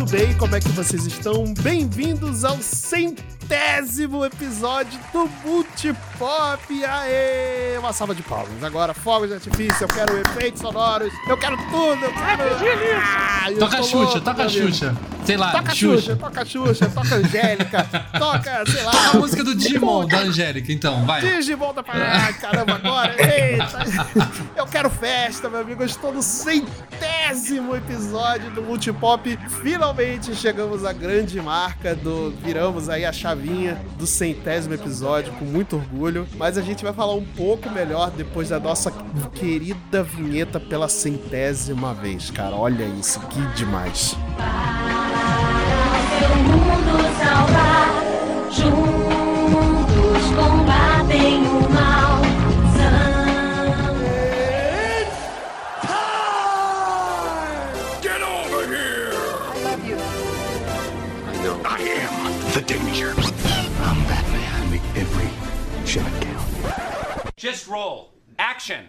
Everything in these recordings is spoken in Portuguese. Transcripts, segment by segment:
tudo bem? Como é que vocês estão? Bem-vindos ao centésimo episódio do Multipop! Aê! Uma salva de palmas. Agora, fogos de artifício, eu quero efeitos sonoros, eu quero tudo, eu quero... Ah, eu Toca Xuxa, louco, toca. Xuxa. Sei lá, Toca a Xuxa. Xuxa, toca a Xuxa, toca a Angélica, toca, sei lá... Toca a música do Digimon, da Angélica, então, vai. Digimon da Ah, caramba, agora! Eita! Eu quero festa, meu amigo. Eu estou no centésimo episódio do Multipop. Finalmente chegamos à grande marca do. Viramos aí a chavinha do centésimo episódio com muito orgulho. Mas a gente vai falar um pouco melhor depois da nossa querida vinheta pela centésima vez, cara. Olha isso, que demais. Seu mundo salvar, juntos combatem o Just roll. Action.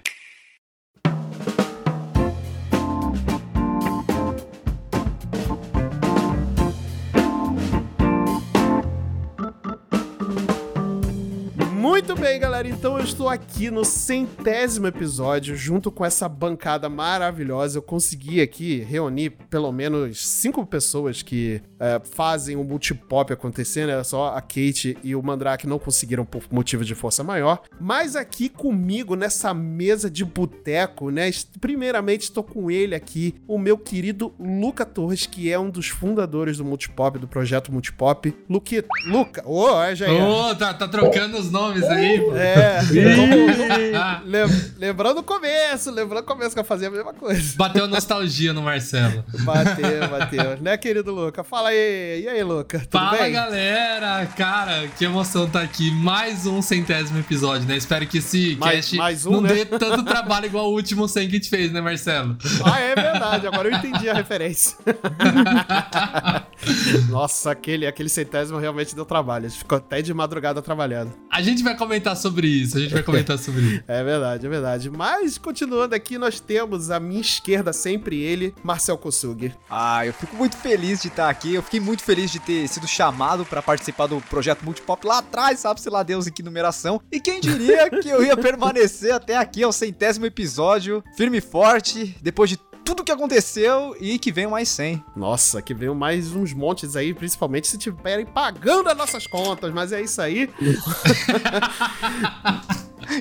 Muito bem, galera. Então eu estou aqui no centésimo episódio, junto com essa bancada maravilhosa. Eu consegui aqui reunir pelo menos cinco pessoas que é, fazem o multipop acontecer, né? Só a Kate e o Mandrake não conseguiram por motivo de força maior. Mas aqui comigo, nessa mesa de boteco, né? Primeiramente estou com ele aqui, o meu querido Luca Torres, que é um dos fundadores do Multipop, do projeto Multipop. Luque... Luca... Ô, é, já é. Ô, tá, tá trocando os nomes aí, pô. É, como- lem- lembrando o começo, lembrando o começo que eu fazia a mesma coisa. Bateu nostalgia no Marcelo. Bateu, bateu. Né, querido Luca? Fala aí. E aí, Luca? Tudo Fala, bem? galera! Cara, que emoção tá aqui. Mais um centésimo episódio, né? Espero que esse Mais- cast mais um, não né? dê tanto trabalho igual o último 100 que a gente fez, né, Marcelo? Ah, é verdade. Agora eu entendi a referência. Nossa, aquele, aquele centésimo realmente deu trabalho. A gente ficou até de madrugada trabalhando. A gente vai comentar sobre isso, a gente vai comentar sobre isso. É verdade, é verdade. Mas, continuando aqui, nós temos à minha esquerda sempre ele, Marcel Kosugi. Ah, eu fico muito feliz de estar aqui. Eu fiquei muito feliz de ter sido chamado pra participar do projeto Multipop lá atrás, sabe-se lá Deus em que numeração. E quem diria que eu ia permanecer até aqui ao centésimo episódio, firme e forte, depois de tudo que aconteceu e que venham mais 100. Nossa, que veio mais uns montes aí, principalmente se tiverem pagando as nossas contas. Mas é isso aí.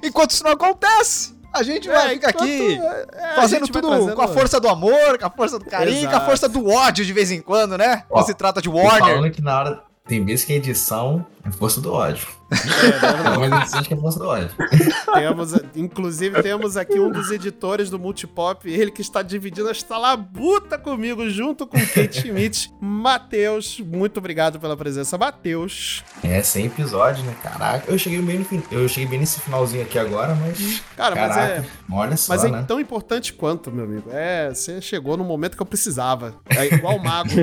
Enquanto isso não acontece, a gente vai ficar enquanto- aqui é, fazendo tudo trazendo- com a força do amor, com a força do carinho, com a Exato. força do ódio de vez em quando, né? Ó, Quando se trata de Tô Warner. falando que na hora. Tem vezes que a edição é força do ódio. É, Tem umas edições que força do ódio. Temos, inclusive, temos aqui um dos editores do Multipop, ele que está dividindo esta labuta comigo, junto com Kate Schmidt. Matheus, muito obrigado pela presença, Matheus. É 100 episódios, né? Caraca, eu cheguei bem no fin... Eu cheguei bem nesse finalzinho aqui agora, mas. Cara, mas Caraca, é, olha só, mas é né? tão importante quanto, meu amigo. É, você chegou no momento que eu precisava. É igual o mago.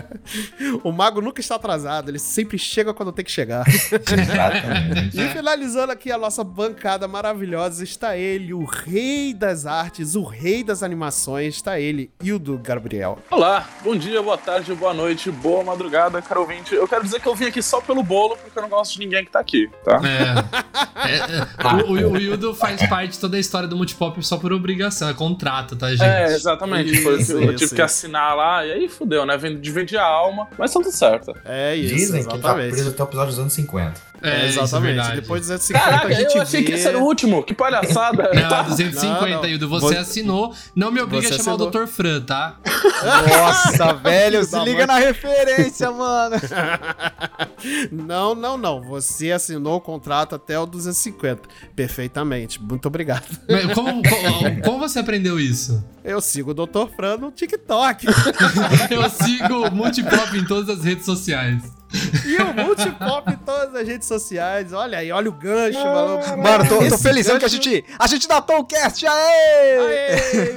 o mago nunca está atrasado, ele sempre chega quando tem que chegar. Exatamente. E finalizando aqui a nossa bancada maravilhosa, está ele, o rei das artes, o rei das animações, está ele, Hildo Gabriel. Olá, bom dia, boa tarde, boa noite, boa madrugada, caro ouvinte. Eu quero dizer que eu vim aqui só pelo bolo, porque eu não gosto de ninguém que tá aqui, tá? É. É, é, o, o, o Yudo faz parte de toda a história do Multipop só por obrigação, é contrato, tá, gente? É, exatamente. Foi o que Isso, eu isso, tive isso. que assinar lá, e aí fudeu, né? Vendo de vender a alma, mas tá tudo certo. É isso, Dizem que tá exatamente. preso até o episódio dos anos 50. É, isso exatamente. verdade. Depois dos 250 Caraca, a gente eu achei vê... que esse era o último, que palhaçada. Não, tá? 250, Não, não. Hildo. Você assinou. Não me obriga Você a chamar assinou. o Dr. Fran, tá? Nossa, velho, se liga na referência, mano. Não, não, não. Você assinou o contrato até o 250. Perfeitamente. Muito obrigado. Mas como, como, como você aprendeu isso? Eu sigo o Dr. Fran no TikTok. Eu sigo o Multipop em todas as redes sociais. E o Multipop em todas as redes sociais. Olha aí, olha o gancho, mano. Mano, tô, tô felizão que a gancho- gente. A gente datou o cast, aê! Aê,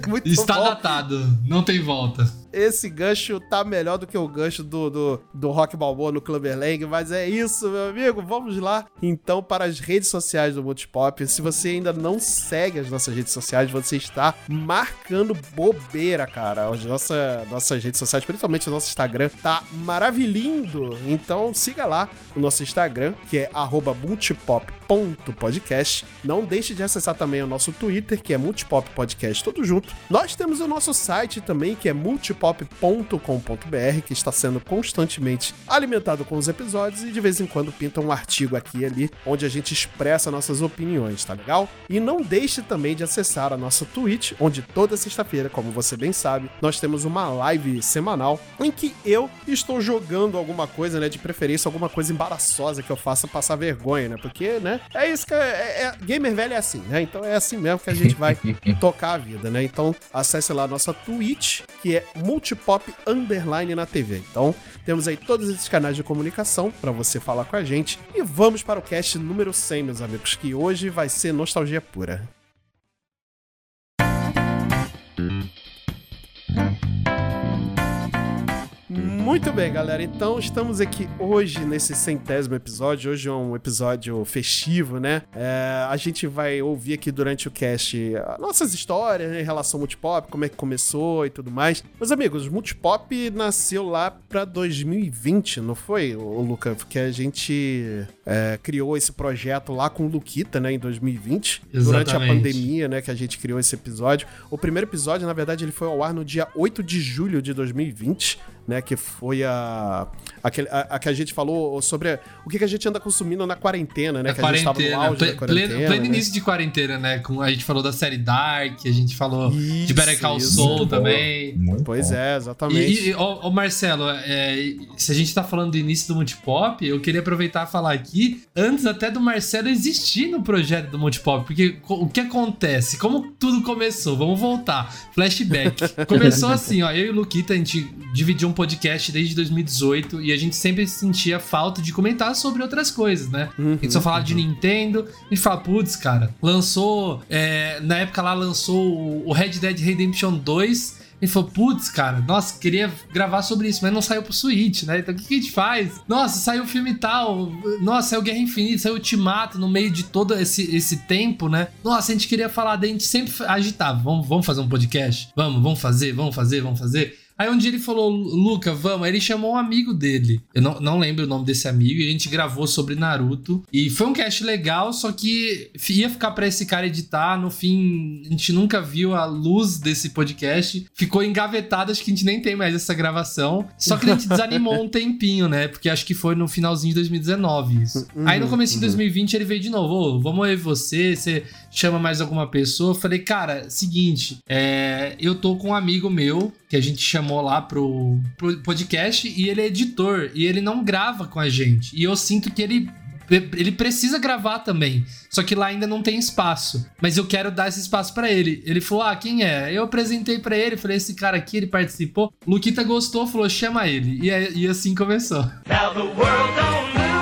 muito Está bom. datado, não tem volta. Esse gancho tá melhor do que o gancho do, do, do Rock Balboa no Clubberlang, mas é isso, meu amigo. Vamos lá, então, para as redes sociais do Multipop. Se você ainda não segue as nossas redes sociais, você está marcando bobeira, cara. As nossa, nossas redes sociais, principalmente o nosso Instagram, tá maravilhindo. Então, siga lá o nosso Instagram, que é multipop.podcast. Não deixe de acessar também o nosso Twitter, que é Multipop Podcast, tudo junto. Nós temos o nosso site também, que é multipop.com.br, que está sendo constantemente alimentado com os episódios e de vez em quando pinta um artigo aqui e ali, onde a gente expressa nossas opiniões, tá legal? E não deixe também de acessar a nossa Twitch, onde toda sexta-feira, como você bem sabe, nós temos uma live semanal em que eu estou jogando alguma coisa, né, de preferência alguma coisa embaraçosa que eu faça passar vergonha, né? Porque, né, é isso que é, é- gamer velho é assim, né? Então é assim mesmo que a gente vai tocar a vida, né? Então acesse lá a nossa Twitch, que é Multipop Underline na TV. Então temos aí todos esses canais de comunicação para você falar com a gente. E vamos para o cast número 100, meus amigos, que hoje vai ser nostalgia pura. Muito bem, galera. Então estamos aqui hoje nesse centésimo episódio. Hoje é um episódio festivo, né? É, a gente vai ouvir aqui durante o cast as nossas histórias né, em relação ao Multipop, como é que começou e tudo mais. Meus amigos, o Multipop nasceu lá pra 2020, não foi, ô, Luca? Porque a gente é, criou esse projeto lá com o Luquita, né, em 2020, durante a Exatamente. pandemia, né, que a gente criou esse episódio. O primeiro episódio, na verdade, ele foi ao ar no dia 8 de julho de 2020, né, que foi a, aquele, a, a que a gente falou sobre a- o que, que a gente anda consumindo na quarentena, né, Na que a gente tava no quarentena, auge ple- quarentena. pleno, pleno né? início de quarentena, né? Com, a gente falou da série Dark, a gente falou de Isso, Better Call. Saul também. Muito Pois bom. é, exatamente. E, e ô, ô, Marcelo, é, se a gente tá falando do início do Multipop, eu queria aproveitar e falar aqui, antes até do Marcelo existir no projeto do Multipop, porque o que acontece? Como tudo começou? Vamos voltar. Flashback. Começou assim, ó, eu e o Luquita, a gente dividiu um podcast desde 2018 e a gente sempre sentia falta de comentar sobre outras coisas, né? a gente só falava de Nintendo, gente fala, putz, cara, lançou, é, na época lá lançou o- o Red Dead Redemption 2, ele falou, putz, cara, nossa, queria gravar sobre isso, mas não saiu pro Switch, né? Então o que, que a gente faz? Nossa, saiu o filme tal, nossa, saiu Guerra Infinita, saiu Ultimato no meio de todo esse, esse tempo, né? Nossa, a gente queria falar, daí a gente sempre agitava, vamos, vamos fazer um podcast? Vamos, vamos fazer, vamos fazer, vamos fazer. Aí um dia ele falou, Luca, vamos. Aí ele chamou um amigo dele. Eu não, não lembro o nome desse amigo. E a gente gravou sobre Naruto. E foi um cast legal, só que ia ficar pra esse cara editar. No fim, a gente nunca viu a luz desse podcast. Ficou engavetado, acho que a gente nem tem mais essa gravação. Só que a gente desanimou um tempinho, né? Porque acho que foi no finalzinho de 2019 isso. Aí no começo de 2020 ele veio de novo. Ô, vamos ver você, você chama mais alguma pessoa. Falei, cara, seguinte, é, eu tô com um amigo meu que a gente chamou lá pro, pro podcast e ele é editor e ele não grava com a gente. E eu sinto que ele ele precisa gravar também, só que lá ainda não tem espaço. Mas eu quero dar esse espaço pra ele. Ele falou: "Ah, quem é?" Eu apresentei pra ele, falei: "Esse cara aqui, ele participou". Luquita gostou, falou: "Chama ele". E, aí- e assim começou. Now the world don't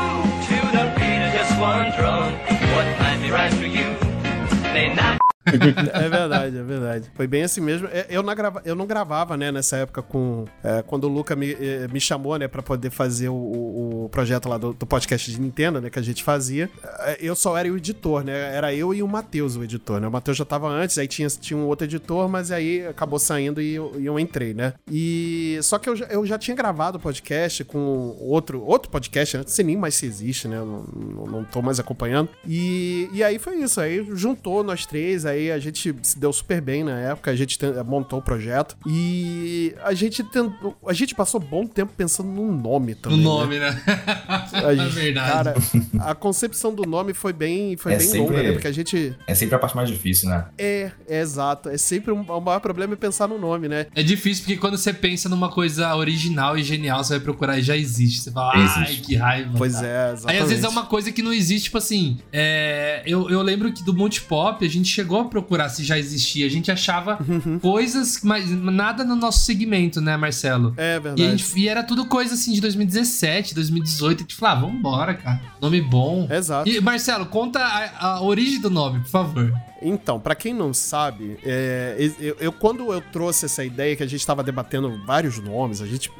É verdade, é verdade. Foi bem assim mesmo. É, Eu não, eu não gravava, né, nessa época com. é, quando o Luca me, eh, me chamou, né, pra poder fazer o, o- projeto lá do, do podcast de Nintendo, né, que a gente fazia. é, Eu só era o editor, né? Era eu e o Matheus o editor, né? O Matheus já tava antes, aí tinha, tinha um outro editor, mas aí acabou saindo e eu, eu entrei, né? E. Só que eu, eu já tinha gravado o podcast com outro, outro podcast, né? Não sei nem mais se existe, né? Não, não, não tô mais acompanhando. E, e aí foi isso. Aí juntou nós três, aí a gente se deu super bem na época, a gente ten- montou o projeto. E a gente tentou. A gente passou bom tempo pensando num nome também. né? nome, né? A É gente- verdade. Cara, a concepção do nome foi bem, foi É bem sempre- longa, né? Porque a gente. É sempre a parte mais difícil, né? É, é exato. É sempre um, o maior problema é pensar no nome, né? É difícil porque quando você pensa numa coisa original e genial, você vai procurar e já existe. Você fala, ai, Existe. que raiva. Pois cara. é, exatamente. Aí às vezes é uma coisa que não existe, tipo assim. é, eu, eu lembro que do Multipop a gente chegou a procurar se já existia. A gente achava Uhum. coisas, mas nada no nosso segmento, né, Marcelo? É E, verdade. gente- e era tudo coisa assim de 2017, 2018. A gente falava, ah, vambora, cara. Nome bom. Exato. E, Marcelo, conta a, a origem do nome, por favor. Então, pra quem não sabe, é, eu, eu- quando eu trouxe essa ideia que a gente tava debatendo vários nomes, a gente.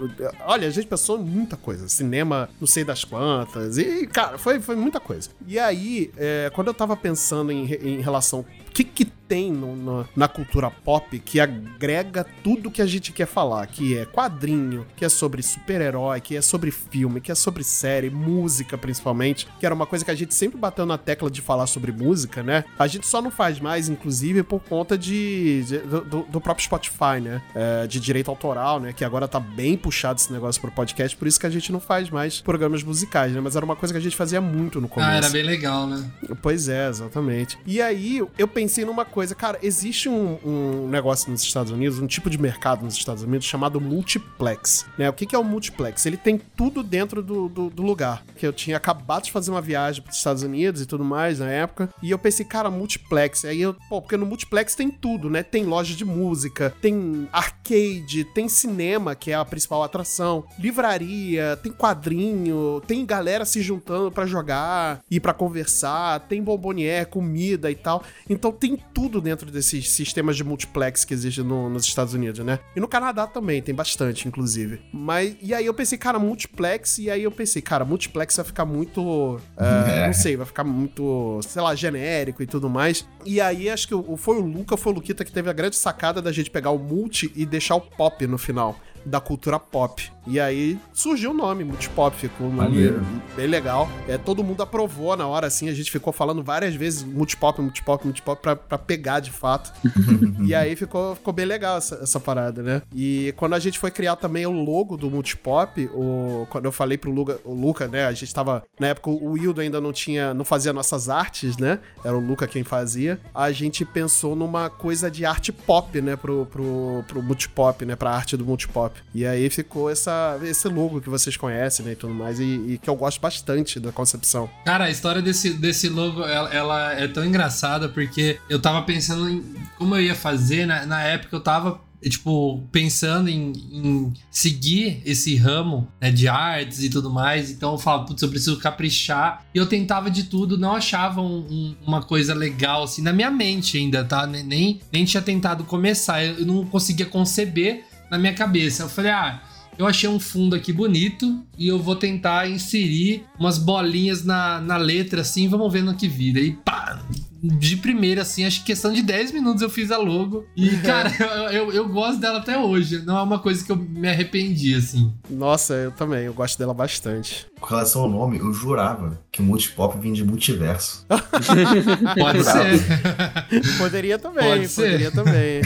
Olha, a gente pensou em muita coisa. Cinema, não sei das quantas. E, cara, foi, foi muita coisa. E aí, é, quando eu tava pensando em, em relação. O que, que tem no- no- na cultura pop que agrega tudo que a gente quer falar? Que é quadrinho, que é sobre super-herói, que é sobre filme, que é sobre série, música principalmente, que era uma coisa que a gente sempre bateu na tecla de falar sobre música, né? A gente só não faz mais, inclusive, por conta de, de- do, do próprio Spotify, né? É, de direito autoral, né? Que agora tá bem puxado esse negócio pro podcast, por isso que a gente não faz mais programas musicais, né? Mas era uma coisa que a gente fazia muito no começo. Ah, era bem legal, né? Pois é, exatamente. E aí eu pensei numa coisa, cara, existe um, um negócio nos Estados Unidos, um tipo de mercado nos Estados Unidos chamado multiplex. Né? O que, que é o multiplex? Ele tem tudo dentro do, do, do lugar. Que eu tinha acabado de fazer uma viagem para os Estados Unidos e tudo mais na época. E eu pensei, cara, multiplex. Aí eu, pô, porque no multiplex tem tudo, né? Tem loja de música, tem arcade, tem cinema, que é a principal atração, livraria, tem quadrinho, tem galera se juntando pra jogar e pra conversar, tem bombonier, comida e tal. Então tem tudo dentro desses sistemas de multiplex que existem no- nos Estados Unidos, né? E no Canadá também, tem bastante, inclusive. Mas, e aí eu pensei, cara, multiplex, e aí eu pensei, cara, multiplex vai ficar muito. é, Não sei, vai ficar muito, sei lá, genérico e tudo mais. E aí acho que o- foi o Luca, foi o Luquita que teve a grande sacada da gente pegar o multi e deixar o pop no final. Da cultura pop. E aí surgiu o nome, Multipop, ficou um nome bem legal. É, todo mundo aprovou na hora, assim, a gente ficou falando várias vezes Multipop, Multipop, Multipop pra, pra pegar de fato. e aí ficou, ficou bem legal essa, essa parada, né? E quando a gente foi criar também o logo do Multipop, o, quando eu falei pro Luca, o Luca, né? A gente tava. Na época o Wildo ainda não tinha. não fazia nossas artes, né? Era o Luca quem fazia. A gente pensou numa coisa de arte pop, né? Pro, pro, pro Multipop, né? Pra arte do Multipop. E aí ficou essa, esse logo que vocês conhecem, né? E tudo mais. E, e que eu gosto bastante da concepção. Cara, a história desse, desse logo, ela, ela é tão engraçada porque eu tava pensando em como eu ia fazer. Na, na época eu tava, tipo, pensando em, em seguir esse ramo né, de artes e tudo mais. Então eu falava, putz, eu preciso caprichar. E eu tentava de tudo, não achava um- um- uma coisa legal, assim, na minha mente ainda, tá? Nem- Nem, tinha tentado começar. Eu não conseguia conceber na minha cabeça. Eu falei, ah. Eu achei um fundo aqui bonito e eu vou tentar inserir umas bolinhas na, na letra assim, vamos ver no que vira. E pá! De primeira, assim, acho que questão de 10 minutos eu fiz a logo. E, cara, eu, eu gosto dela até hoje. Não é uma coisa que eu me arrependi, assim. Nossa, eu também, eu gosto dela bastante. Com relação ao nome, eu jurava que o multipop vinha de multiverso. Pode ser. Poderia também, Pode ser. poderia também.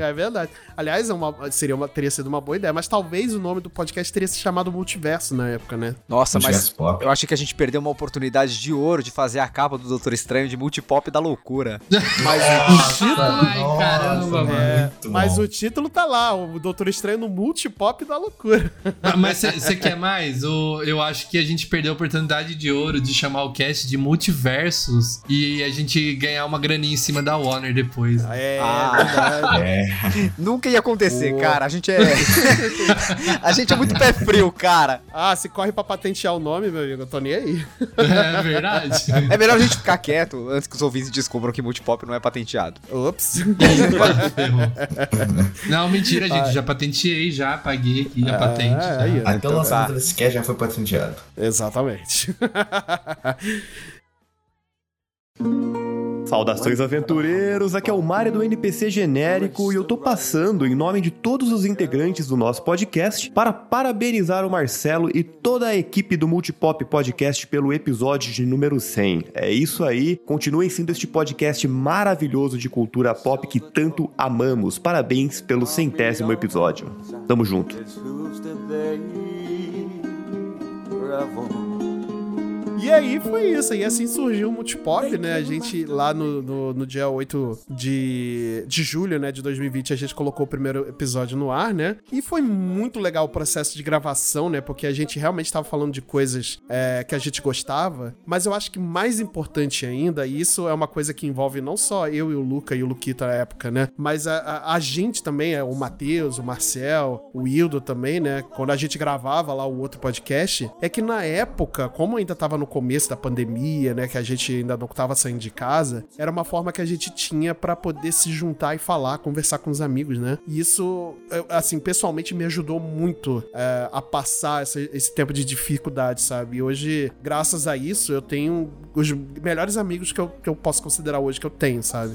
é verdade. Aliás, é uma, seria uma, teria sido uma boa ideia, mas talvez o nome do podcast teria se chamado Multiverso na época, né? Nossa, mas Multiverso pop. eu achei que a gente perdeu uma oportunidade de ouro de fazer a capa do Doutor Estranho de multipop da loucura. Mas Nossa, o título. Ai, nossa, caramba, mano. é, mas bom. o título tá lá, o Doutor Estranho no Multipop da loucura. Mas você quer mais? O, eu acho que a gente perdeu a oportunidade de ouro de chamar o cast de multiversos e a gente ganhar uma graninha em cima da Warner depois. É, Ah. verdade. É, Nunca ia acontecer, Pô. cara. A gente é. a gente é muito pé frio, cara. Ah, se corre pra patentear o nome, meu amigo, eu tô nem aí. É verdade. É melhor a gente ficar quieto antes que os ouvintes descubram que multipop não é patenteado. Ops. Não, mentira, gente. Já patenteei, já paguei aqui a patente. Ah, aí, ó. até o Então lançamento tá. desse cast já foi patenteado. Exatamente. Saudações aventureiros, aqui é o Mário do NPC Genérico e eu tô passando em nome de todos os integrantes do nosso podcast para parabenizar o Marcelo e toda a equipe do Multipop Podcast pelo episódio de número 100. É isso aí, continuem sendo este podcast maravilhoso de cultura pop que tanto amamos. Parabéns pelo centésimo episódio. Tamo junto. forever. E aí foi isso, e assim surgiu o Multipop, né? A gente lá no, no, no dia 8 de, de julho, né, de 2020, a gente colocou o primeiro episódio no ar, né? E foi muito legal o processo de gravação, né? Porque a gente realmente tava falando de coisas é, que a gente gostava, mas eu acho que mais importante ainda, e isso é uma coisa que envolve não só eu e o Luca e o Luquita na época, né? Mas a, a, a gente também, é, o Matheus, o Marcel, o Hildo também, né? Quando a gente gravava lá o outro podcast, é que na época, como ainda tava no começo da pandemia, né? Que a gente ainda não tava saindo de casa, era uma forma que a gente tinha pra poder se juntar e falar, conversar com os amigos, né? E isso, eu, assim, pessoalmente me ajudou muito é, a passar esse tempo de dificuldade, sabe? E hoje, graças a isso, eu tenho os melhores amigos que eu, que eu posso considerar hoje que eu tenho, sabe?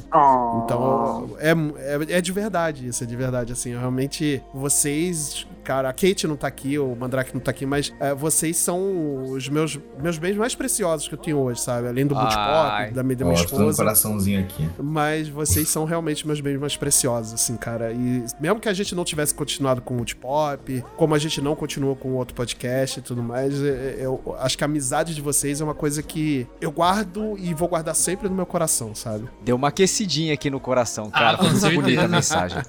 Então, é, é, é de verdade isso, é de verdade, assim, eu realmente, vocês, cara, a Kate não tá aqui, o Mandrake não tá aqui, mas é, vocês são os meus, meus bens mais preciosos que eu tenho hoje, sabe? Além do Ai. Multipop, da, minha- da minha tô dando um esposa. coraçãozinho aqui. Mas vocês são realmente meus bens mais preciosos, assim, cara. E mesmo que a gente não tivesse continuado com o Multipop, como a gente não continuou com o outro podcast e tudo mais, é- é- eu acho que a amizade de vocês é uma coisa que eu guardo e vou guardar sempre no meu coração, sabe? Deu uma aquecidinha aqui no coração, cara. Ah, com bonita a mensagem.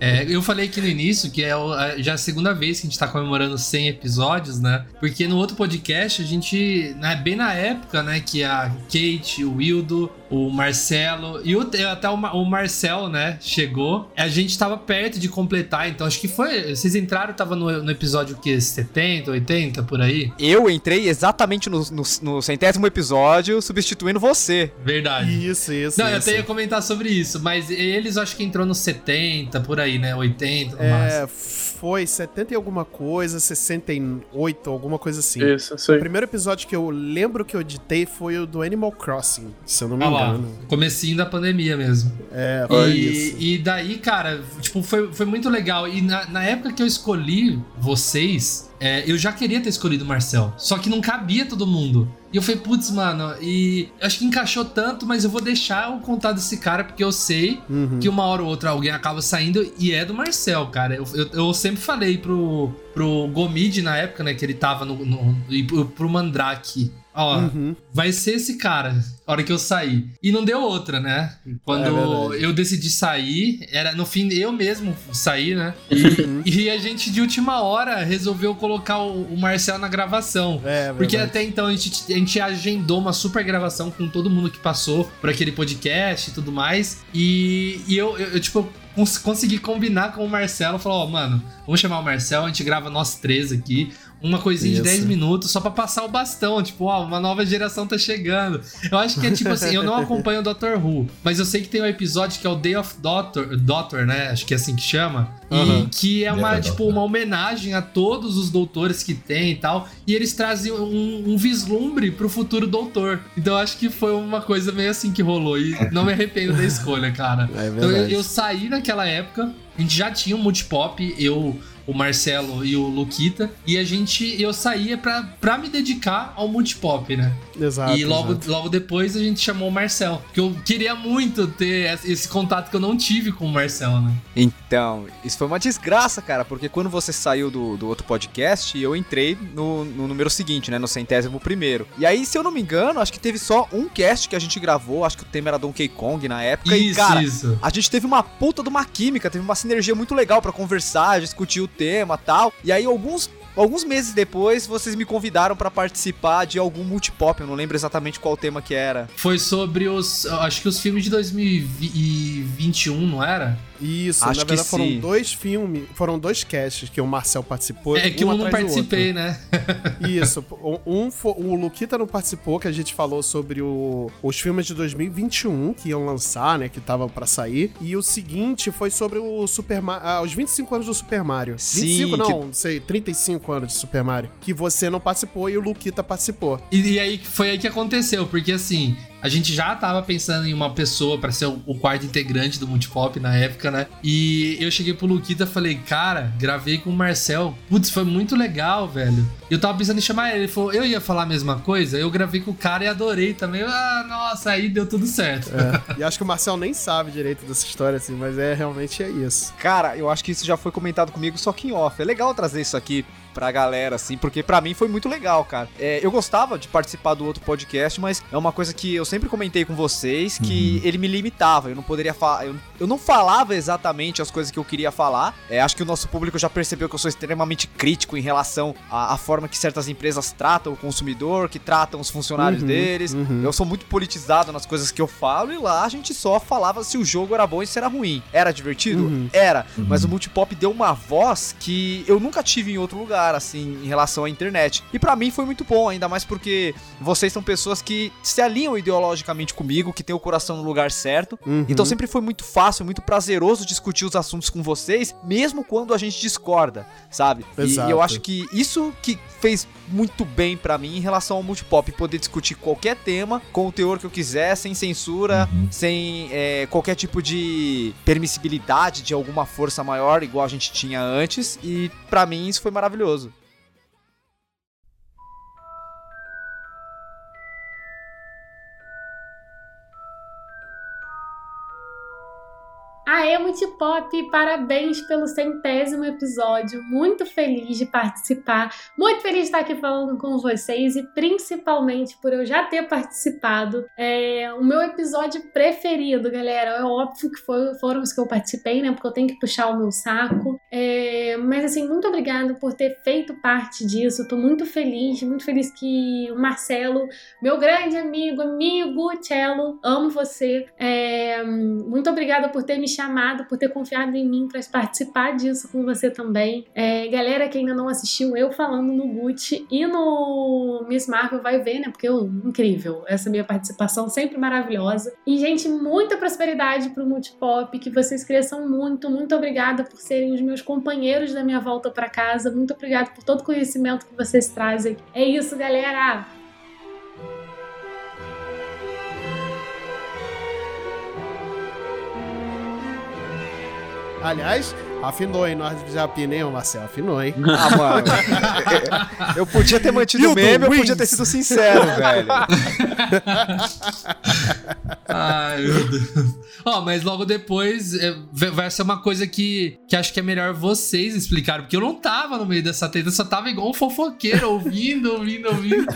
É, eu falei aqui no início que é a- já a segunda vez que a gente tá comemorando 100 episódios, né? Porque no outro podcast a gente, né, bem na época, né, que a Kate, o Wildo, o Marcelo e o, até o, o Marcel, né, chegou, a gente tava perto de completar, então acho que foi. Vocês entraram, tava no, no episódio que 70, 80, por aí? Eu entrei exatamente no, no, no centésimo episódio, substituindo você. Verdade. Isso, isso. Não, eu isso. até ia comentar sobre isso, mas eles eu acho que entrou no 70, por aí, né? 80, no máximo. É, foi 70 e alguma coisa, 68, alguma coisa assim. Isso, aí. O primeiro episódio que eu lembro que eu editei foi o do Animal Crossing, se eu não me Olha lá, comecinho da pandemia mesmo. É, foi isso. E, e daí, cara, tipo, foi, foi muito legal. E na, na época que eu escolhi vocês, é, eu já queria ter escolhido o Marcel. Só que não cabia todo mundo. E eu falei, putz, mano, e acho que encaixou tanto, mas eu vou deixar o contato desse cara, porque eu sei Uhum. que uma hora ou outra alguém acaba saindo e é do Marcel, cara. Eu, eu, eu sempre falei pro, pro Gomid na época, né, que ele tava no. no e pro, pro Mandrake. Ó, Uhum. vai ser esse cara, a hora que eu sair. E não deu outra, né? É Quando verdade. eu decidi sair, era no fim eu mesmo saí, né? Uhum. E a gente de última hora resolveu colocar o, o Marcel na gravação. É, Porque verdade. até então a gente, a gente agendou uma super gravação com todo mundo que passou por aquele podcast e tudo mais. E, e eu, eu, eu, tipo, cons- consegui combinar com o Marcelo. Falou, ó, mano, vamos chamar o Marcel, a gente grava nós três aqui. Uma coisinha Isso. de 10 minutos só pra passar o bastão. Tipo, ó, uma nova geração tá chegando. Eu acho que é tipo assim, eu não acompanho o Doctor Who, mas eu sei que tem um episódio que é o Day of Doctor, Doctor né? Acho que é assim que chama. E que é uma, tipo, uma homenagem a todos os doutores que tem e tal. E eles trazem um, um vislumbre pro futuro doutor. Então eu acho que foi uma coisa meio assim que rolou. E não me arrependo da escolha, cara. É Então eu, eu saí naquela época, a gente já tinha um multipop, eu, o Marcelo e o Luquita, e a gente, eu saía pra, pra me dedicar ao multipop, né? Exato. e logo, exato. logo depois a gente chamou o Marcel, porque eu queria muito ter esse contato que eu não tive com o Marcel, né? Então, isso foi uma desgraça, cara, porque quando você saiu do, do outro podcast, eu entrei no, no número seguinte, né, no centésimo primeiro. E aí, se eu não me engano, acho que teve só um cast que a gente gravou, acho que o tema era Donkey Kong na época. e, Isso, cara, isso. a gente teve uma puta de uma química, teve uma sinergia muito legal pra conversar, discutir o tema tal. E aí, alguns. Alguns meses depois, vocês me convidaram pra participar de algum multipop, eu não lembro exatamente qual tema que era. Foi sobre os. Acho que os filmes de 2021, não era? Isso, Acho na que verdade foram sim. dois filmes, foram dois casts que o Marcel participou. É que eu não atrás do participei, né? outro. Isso, um, o Luquita não participou, que a gente falou sobre o- os filmes de 2021 que iam lançar, né, que estavam pra sair. E o seguinte foi sobre o Super Mario, ah, os 25 anos do Super Mario. Sim, 25 não, não sei, 35 anos de Super Mario, que você não participou e o Luquita participou. E, e aí foi aí que aconteceu, porque assim, A gente já tava pensando em uma pessoa pra ser o, o quarto integrante do Multipop na época, né? E eu cheguei pro Luquita e falei, cara, gravei com o Marcel. Putz, foi muito legal, velho. Eu tava pensando em chamar ele. Ele falou, eu ia falar a mesma coisa. Eu gravei com o cara e adorei também. Ah, nossa, aí deu tudo certo. É. E acho que o Marcel nem sabe direito dessa história, assim, mas é realmente é isso. Cara, eu acho que isso já foi comentado comigo, só que em off. É legal trazer isso aqui pra galera, assim, porque pra mim foi muito legal, cara. É, eu gostava de participar do outro podcast, mas é uma coisa que eu sempre comentei com vocês, que ele me limitava. Eu não poderia falar. Eu, eu não falava exatamente as coisas que eu queria falar. É, acho que o nosso público já percebeu que eu sou extremamente crítico em relação à, à forma que certas empresas tratam o consumidor, que tratam os funcionários Uhum, deles. uhum. Eu sou muito politizado nas coisas que eu falo, e lá a gente só falava se o jogo era bom e se era ruim. Era divertido? Uhum. Era. Mas o Multipop deu uma voz que eu nunca tive em outro lugar, assim, em relação à internet. E pra mim foi muito bom, ainda mais porque vocês são pessoas que se alinham ideologicamente comigo, que têm o coração no lugar certo. Uhum. Então sempre foi muito fácil, muito prazeroso discutir os assuntos com vocês, mesmo quando a gente discorda, sabe? E- E, eu acho que isso que fez muito bem pra mim em relação ao Multipop, poder discutir qualquer tema com o teor que eu quiser, sem censura, sem é, qualquer tipo de permissibilidade de alguma força maior, igual a gente tinha antes. E pra mim isso foi maravilhoso. Aê, Multipop, parabéns pelo centésimo episódio. Muito feliz de participar, muito feliz de estar aqui falando com vocês e principalmente por eu já ter participado. É o meu episódio preferido, galera. É óbvio que foi- foram os que eu participei, né? Porque eu tenho que puxar o meu saco. É, mas assim, muito obrigada por ter feito parte disso. Eu tô muito feliz, muito feliz que o Marcelo, meu grande amigo, amigo Cello, amo você. É, muito obrigada por ter me chamado, por ter confiado em mim para participar disso com você também. É, galera que ainda não assistiu, eu falando no Gucci e no Miss Marvel vai ver, né? Porque eu, incrível, essa minha participação sempre maravilhosa. E, gente, muita prosperidade pro Multipop, que vocês cresçam muito. Muito obrigada por serem os meus companheiros da minha volta para casa. Muito obrigada por todo o conhecimento que vocês trazem. É isso, galera! Aliás, afinou, hein? Nós já ô Marcel. Afinou, hein? Ah, mano. eu podia ter mantido o meme, eu podia ter sido sincero, velho. Ai, meu Deus. Ó, mas logo depois é, vai vai ser uma coisa que, que acho que é melhor vocês explicarem, porque eu não tava no meio dessa treta, eu só tava igual um fofoqueiro, ouvindo, ouvindo, ouvindo.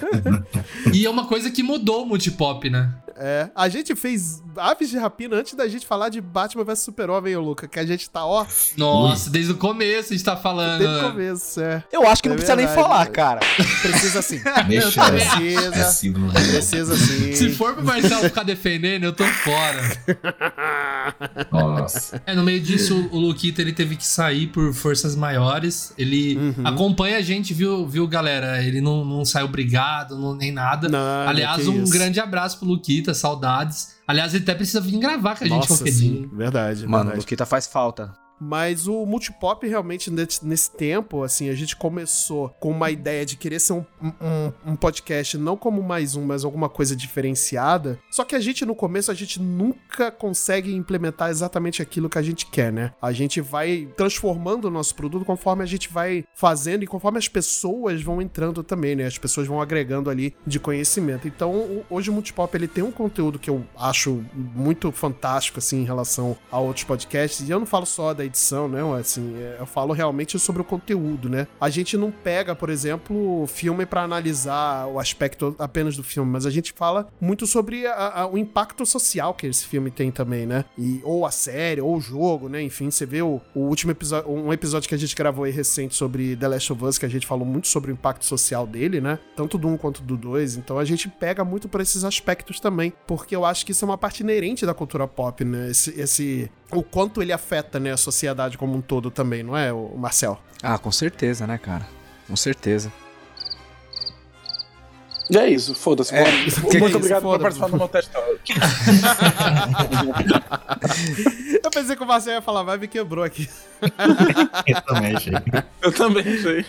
E é uma coisa que mudou o multipop, né? É, a gente fez Aves de Rapina antes da gente falar de Batman vs Super-Homem, ô Luca, que a gente tá, ó, Nossa, desde o começo a gente tá falando. desde o começo, é. Eu acho que não É precisa nem verdade. falar, cara. Precisa sim. Deixa Precisa. é símbolo. Precisa sim. Se for pro Marcelo ficar defendendo, eu tô fora. Nossa. É, no meio disso, o Luquita ele teve que sair por forças maiores. Ele Uhum. acompanha a gente, viu, viu, galera? Ele não, não saiu brigado, não, nem nada. Não, Aliás, um isso. grande abraço pro Luquita, saudades. Aliás, ele até precisa vir gravar com a gente Nossa, qualquer sim, dia. verdade. Mano, o verdade. Luquita faz falta. Mas o Multipop realmente nesse, tempo, assim, a gente começou com uma ideia de querer ser um, um, um podcast não como mais um, mas alguma coisa diferenciada. Só que a gente no começo a gente nunca consegue implementar exatamente aquilo que a gente quer, né? A gente vai transformando o nosso produto conforme a gente vai fazendo e conforme as pessoas vão entrando também, né? As pessoas vão agregando ali de conhecimento. Então, hoje o Multipop ele tem um conteúdo que eu acho muito fantástico assim em relação a outros podcasts. E eu não falo só da edição, né? Assim, é, eu falo realmente sobre o conteúdo, né? A gente não pega, por exemplo, filme pra analisar o aspecto apenas do filme, mas a gente fala muito sobre a- a- o impacto social que esse filme tem também, né? E, ou a série, ou o jogo, né? Enfim, você vê o, o último episódio, um episódio que a gente gravou aí recente sobre The Last of Us, que a gente falou muito sobre o impacto social dele, né? Tanto do 1 quanto do 2. Então a gente pega muito por esses aspectos também, porque eu acho que isso é uma parte inerente da cultura pop, né? Esse, esse o quanto ele afeta, né, a sociedade como um todo também, não é, o Marcel? Ah, com certeza, né, cara? Com certeza. E é isso, foda-se. É, Muito que muito isso, obrigado por foda-se. participar do meu teste. Eu pensei que o Marcelo ia falar, vai me quebrou aqui. Eu também achei. Eu também sei.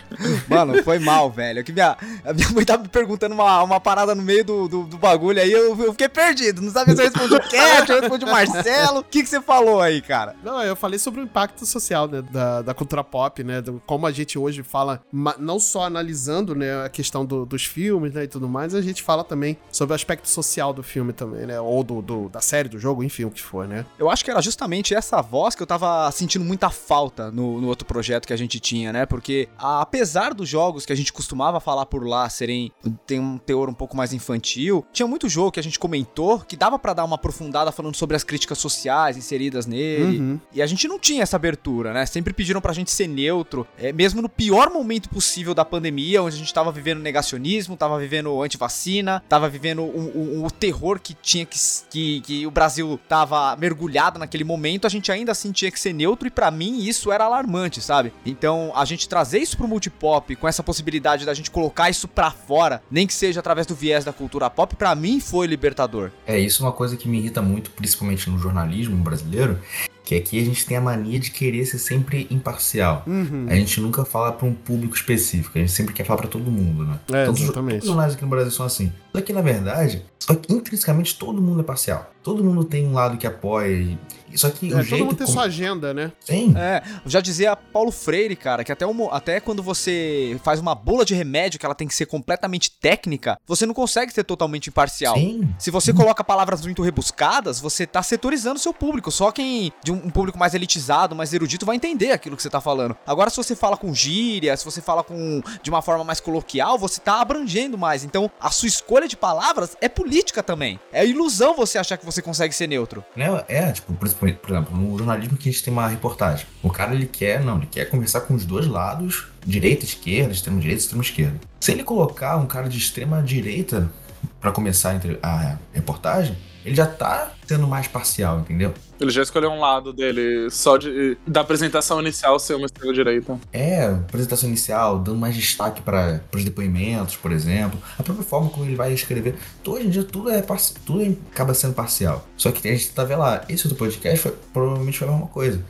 Mano, foi mal, velho. Que minha, a minha mãe tava me perguntando uma, uma parada no meio do, do, do bagulho aí, eu, eu fiquei perdido. Não sabia se eu respondi o Cat, eu respondi o Marcelo. O que, que você falou aí, cara? Não, eu falei sobre o impacto social né, da, da cultura pop, né? do- como a gente hoje fala, não só analisando né, a questão do- dos filmes né, e tudo mais, a gente fala também sobre o aspecto social do filme também, né? Ou do, do- da série, do jogo, enfim, o que for, né? Eu acho que era justamente essa voz que eu tava sentindo muita falta no, no outro projeto que a gente tinha, né? Porque a- apesar dos jogos que a gente costumava falar por lá serem tem um teor um pouco mais infantil, tinha muito jogo que a gente comentou que dava pra dar uma aprofundada falando sobre as críticas sociais inseridas nele. Uhum. E a gente não tinha essa abertura, né? Sempre pediram pra gente ser neutro, é, mesmo no pior momento possível da pandemia, onde a gente tava vivendo negacionismo, tava vivendo antivacina, tava vivendo o, o- o terror que tinha que, que. que o Brasil tava mergulhado naquele momento, a gente ainda assim tinha que ser neutro, e pra mim isso era alarmante, sabe? Então a gente trazer isso pro multipop, com essa possibilidade da gente colocar isso pra fora, nem que seja através do viés da cultura pop, pra mim foi libertador. É, isso é uma coisa que me irrita muito, principalmente no jornalismo brasileiro, que aqui a gente tem a mania de querer ser sempre imparcial. Uhum. A gente nunca fala pra um público específico, a gente sempre quer falar pra todo mundo, né? É, Todos os- exatamente. Os jornais aqui no Brasil são assim. Só que, na verdade, só que intrinsecamente todo mundo é parcial. Todo mundo tem um lado que apoia. E... Só que É, o todo jeito mundo tem como- sua agenda, né? Sim. É, já dizia Paulo Freire, cara, que até, mo- até quando você faz uma bula de remédio que ela tem que ser completamente técnica, você não consegue ser totalmente imparcial. Sim. Se você coloca palavras muito rebuscadas, você tá setorizando seu público. Só quem de um, um público mais elitizado, mais erudito, vai entender aquilo que você tá falando. Agora, se você fala com gíria, se você fala com de uma forma mais coloquial, você tá abrangendo mais. Então, a sua escolha de palavras é política também. É ilusão você achar que você consegue ser neutro. Né? É, tipo, por, por exemplo, no jornalismo que a gente tem uma reportagem. O cara, ele quer, não, ele quer conversar com os dois lados, direita, esquerda, extrema direita, extrema esquerda. Se ele colocar um cara de extrema direita pra começar a reportagem, ele já tá sendo mais parcial, entendeu? Ele já escolheu um lado dele, só de da apresentação inicial ser uma estrela direita. É, apresentação inicial, dando mais destaque para os depoimentos, por exemplo. A própria forma como ele vai escrever. Então, Hoje em dia tudo é tudo acaba sendo parcial. Só que a gente tá vendo lá, esse outro podcast foi, provavelmente foi a mesma coisa.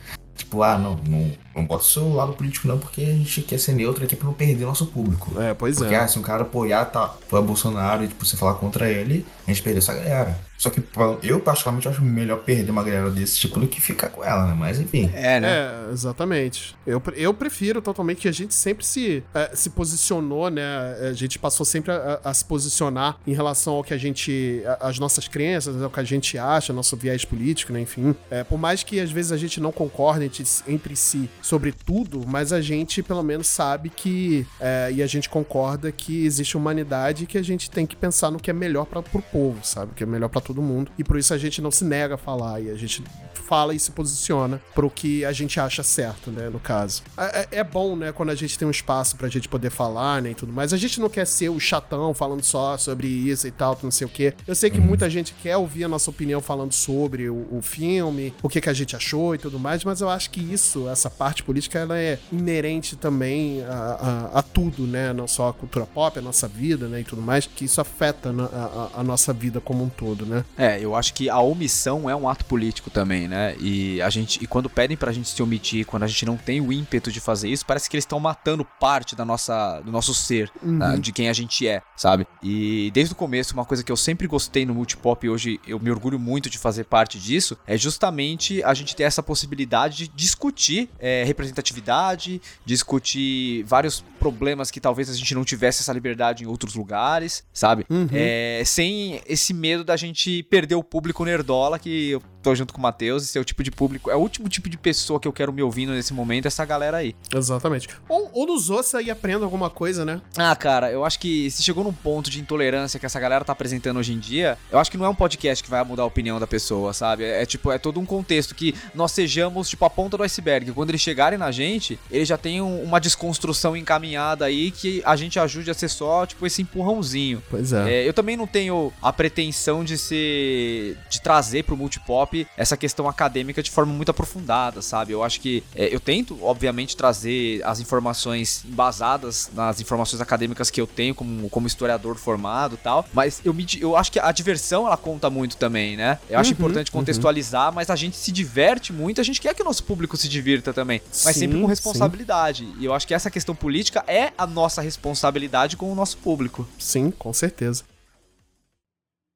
Tipo, ah, não, não, não bota o seu lado político não, porque a gente quer ser neutro aqui pra não perder nosso público. É, pois Porque, é. ah, se um cara apoiar, tá, apoiar Bolsonaro e, tipo, você falar contra ele, a gente perdeu essa galera. Só que eu, particularmente, acho melhor perder uma galera desse tipo do que ficar com ela, né? Mas, enfim. É, né? É, exatamente. Eu, eu prefiro totalmente que a gente sempre se, eh, se posicionou, né? A gente passou sempre a, a se posicionar em relação ao que a gente. as nossas crenças, ao que a gente acha, nosso viés político, né? Enfim. É, por mais que às vezes a gente não concorde entre, si sobre tudo, mas a gente pelo menos sabe que. é, e a gente concorda que existe humanidade e que a gente tem que pensar no que é melhor para pro povo, sabe? O que é melhor para todo mundo. E por isso a gente não se nega a falar e a gente fala e se posiciona pro que a gente acha certo, né, no caso. É, é- é bom, né, quando a gente tem um espaço pra gente poder falar, né, e tudo mais. A gente não quer ser o chatão falando só sobre isso e tal, não sei o quê. Eu sei que muita gente quer ouvir a nossa opinião falando sobre o, o filme, o que, que a gente achou e tudo mais, mas eu acho que isso, essa parte política, ela é inerente também a, a- a tudo, né, não só a cultura pop, a nossa vida, né, e tudo mais, que isso afeta a- a nossa vida como um todo, né. É, eu acho que a omissão é um ato político também, né? E a gente e quando pedem pra gente se omitir, quando a gente não tem o ímpeto de fazer isso, parece que eles estão matando parte da nossa do nosso ser, Uhum. tá? de quem a gente é, sabe? E desde o começo, uma coisa que eu sempre gostei no multipop e hoje eu me orgulho muito de fazer parte disso, é justamente a gente ter essa possibilidade de discutir é, representatividade, discutir vários problemas que talvez a gente não tivesse essa liberdade em outros lugares, sabe? Uhum. É, sem esse medo da gente perder o público nerdola, que tô junto com o Matheus, esse é o tipo de público, é o último tipo de pessoa que eu quero me ouvindo nesse momento, essa galera aí. Exatamente. Ou, ou nos ouça e aprenda alguma coisa, né? Ah, cara, eu acho que se chegou num ponto de intolerância que essa galera tá apresentando hoje em dia, eu acho que não é um podcast que vai mudar a opinião da pessoa, sabe? É, é tipo, é todo um contexto que nós sejamos, tipo, a ponta do iceberg. Quando eles chegarem na gente, eles já têm um- uma desconstrução encaminhada aí que a gente ajude a ser só, tipo, esse empurrãozinho. Pois é. É, eu também não tenho a pretensão de ser. de trazer pro multipop Essa questão acadêmica de forma muito aprofundada, sabe? Eu acho que é, eu tento, obviamente, trazer as informações embasadas nas informações acadêmicas que eu tenho como, como historiador formado e tal, mas eu, me, eu acho que a diversão ela conta muito também, né? Eu acho Uhum, importante uhum. contextualizar, mas a gente se diverte muito, a gente quer que o nosso público se divirta também, mas Sim, sempre com sim. responsabilidade. E eu acho que essa questão política é a nossa responsabilidade com o nosso público. Sim, com certeza.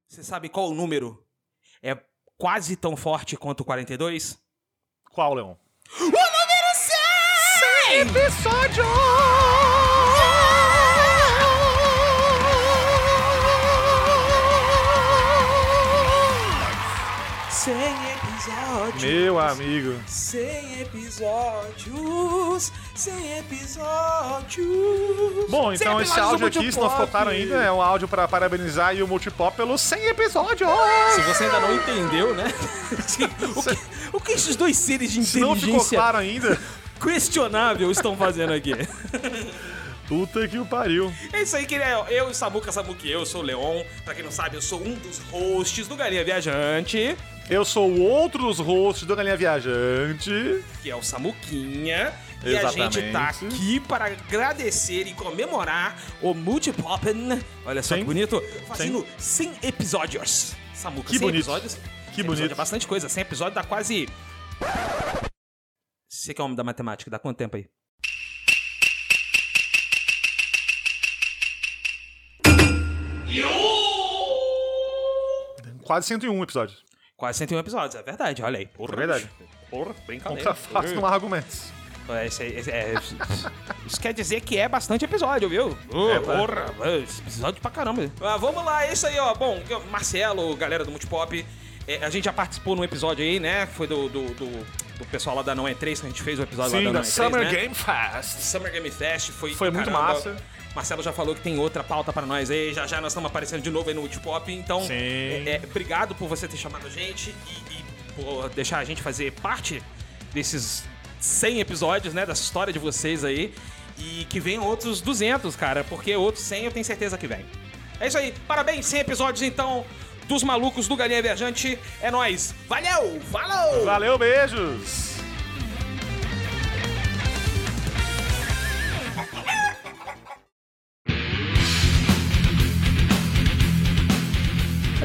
Você sabe qual o número quase tão forte quanto o 42? Qual, Leon? O número 100! episódio! Cem Meu amigo. 100 episódios. 100 episódios. Bom, 100 então esse áudio aqui, se não claro ainda, é um áudio pra parabenizar aí o Multipop pelos 100 episódios! Se você ainda não entendeu, né? o, que, o que esses dois seres de Se não inteligência ficou claro ainda, questionável estão fazendo aqui? puta que o pariu. É isso aí, que é eu e Samuca Samuque, eu sou o Leon. Pra quem não sabe, eu sou um dos hosts do Galinha Viajante, Eu sou o outro dos hosts do Galinha Viajante. que é o Samuquinha. E a gente tá Exatamente. aqui para agradecer e comemorar o Multipoppen. Olha só Sim. que bonito. Fazendo 100 episódios. Samuca, Que 100 bonito. episódios. Que 100 episódios bonito. É bastante coisa. 100 episódios dá quase... Você que é homem da matemática, dá quanto tempo aí? Quase 101 episódios. Quase 101 episódios, é verdade, olha aí. Porra, É verdade. Porra, brincadeira. Contra fatos não há argumentos. É, esse- esse- é, isso quer dizer que é bastante episódio, viu? É, porra, é, episódio pra caramba. Ah, vamos lá, é isso aí, ó. Bom, Marcelo, galera do Multipop, é, a gente já participou num episódio aí, né? Foi do, do, do, do pessoal lá da Não é 3, que a gente fez o episódio Sim, lá da Não é 3, Summer né? Game Fest. Summer Game Fest foi Foi muito caramba. massa. Marcelo já falou que tem outra pauta pra nós aí. Já já nós estamos aparecendo de novo aí no Multipop. Então, é, é, obrigado por você ter chamado a gente e, e por deixar a gente fazer parte desses 100 episódios, né? Dessa história de vocês aí. E que venham outros 200, cara. Porque outros 100 eu tenho certeza que vem. É isso aí. Parabéns, 100 episódios então dos malucos do Galinha Viajante. É nóis. Valeu! Falou! Valeu, beijos!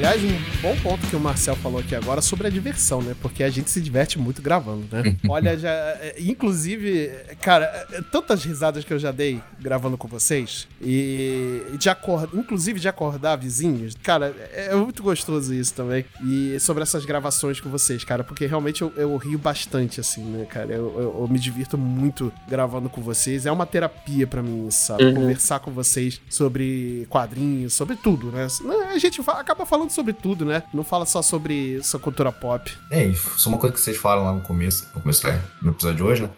Aliás, um bom ponto que o Marcel falou aqui agora sobre a diversão, né? Porque a gente se diverte muito gravando, né? Olha, já. é, Inclusive, cara, é, tantas risadas que eu já dei gravando com vocês. E de acordar, inclusive de acordar vizinhos, cara, é é muito gostoso isso também. E sobre essas gravações com vocês, cara, porque realmente eu, eu rio bastante, assim, né, cara? Eu, eu- eu me divirto muito gravando com vocês. É uma terapia pra mim, sabe? Uhum. Conversar com vocês sobre quadrinhos, sobre tudo, né? A gente acaba falando sobre tudo, né? Não fala só sobre essa cultura pop. É, isso é uma coisa que vocês falam lá no começo, no começo é, no episódio de hoje, né?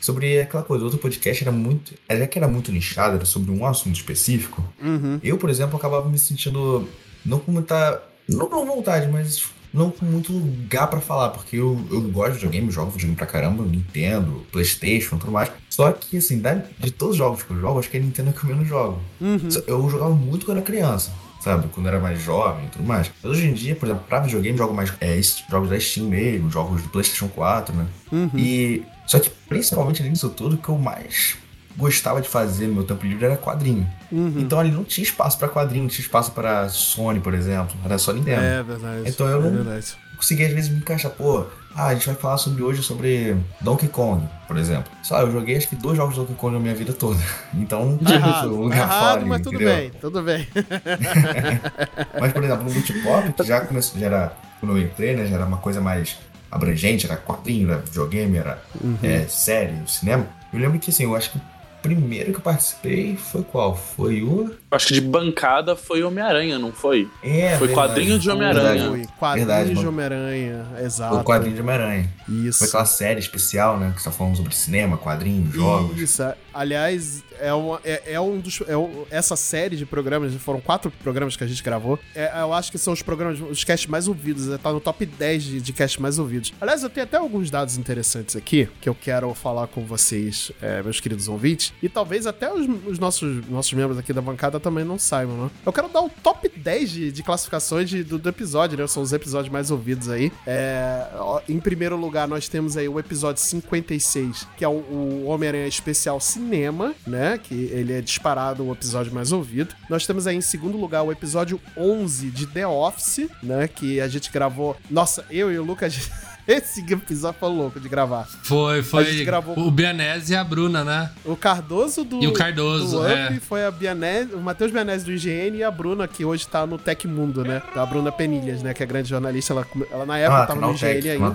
Sobre aquela coisa, o outro podcast era muito. Já que era muito nichado, era sobre um assunto específico. Uhum. Eu, por exemplo, acabava me sentindo. Não com muita. Não com vontade, mas não com muito lugar pra falar, porque eu, eu gosto de videogame, jogo videogame pra caramba, Nintendo, Playstation, tudo mais. Só que, assim, de todos os jogos que eu jogo, acho que a Nintendo é que eu menos jogo. Uhum. Só- Eu jogava muito quando era criança, sabe? Quando era mais jovem e tudo mais. Mas hoje em dia, por exemplo, pra videogame, jogo mais é, jogos da Steam mesmo, jogos do PlayStation 4, né? Uhum. E. Só que, principalmente disso tudo, o que eu mais gostava de fazer no meu tempo livre era quadrinho. Uhum. Então ali não tinha espaço pra quadrinho, não tinha espaço pra Sony, por exemplo. Era só Nintendo. É verdade. Então eu é não verdade. conseguia às vezes me encaixar, pô, ah, a gente vai falar sobre hoje sobre Donkey Kong, por exemplo. Só eu joguei acho que dois jogos de Donkey Kong na minha vida toda. Então Tá errado, lugar errado, fora, mas tudo entendeu? bem, tudo bem. Mas, por exemplo, no Multipop, que já começou, já era, quando eu entrei, né, já era uma coisa mais abrangente, era quadrinho, era videogame, era Uhum. é, série, cinema. Eu lembro que, assim, eu acho que o primeiro que eu participei foi qual? Foi o... Acho que de bancada foi Homem-Aranha, não foi? É, foi verdade. quadrinho de Homem-Aranha. Foi quadrinhos Verdade, de. Homem-Aranha, exato. O quadrinho de Homem-Aranha. Isso. Foi aquela série especial, né, que você tá falando sobre cinema, quadrinhos, jogos. Isso, Aliás, é, uma, é, é um dos. É um- essa série de programas, foram quatro programas que a gente gravou. é, eu acho que são os programas, os casts mais ouvidos. é, Tá no top 10 de, de casts mais ouvidos. Aliás, eu tenho até alguns dados interessantes aqui que eu quero falar com vocês, é, meus queridos ouvintes. E talvez até os, os nossos, nossos membros aqui da bancada também não saibam, né? Eu quero dar o top 10 de, de classificações de- do, do episódio, né? São os episódios mais ouvidos aí. É, em primeiro lugar, nós temos aí o episódio 56, que é o, o Homem-Aranha Especial Cinema, né? Que ele é disparado o episódio mais ouvido. Nós temos aí em segundo lugar o episódio 11 de The Office, né? Que a gente gravou. Nossa, eu e o Lucas. Esse episódio foi louco de gravar. Foi, A foi gente gravou- o Bianese e a Bruna, né? O Cardoso do. E o Cardoso, do Up é. foi a Bianese, o Matheus Bianese do IGN e a Bruna, que hoje tá no Tecmundo, né? A Bruna Penilhas, né? Que é grande jornalista. Ela, ela na época Ah, tava no IGN Tech, ainda, Canal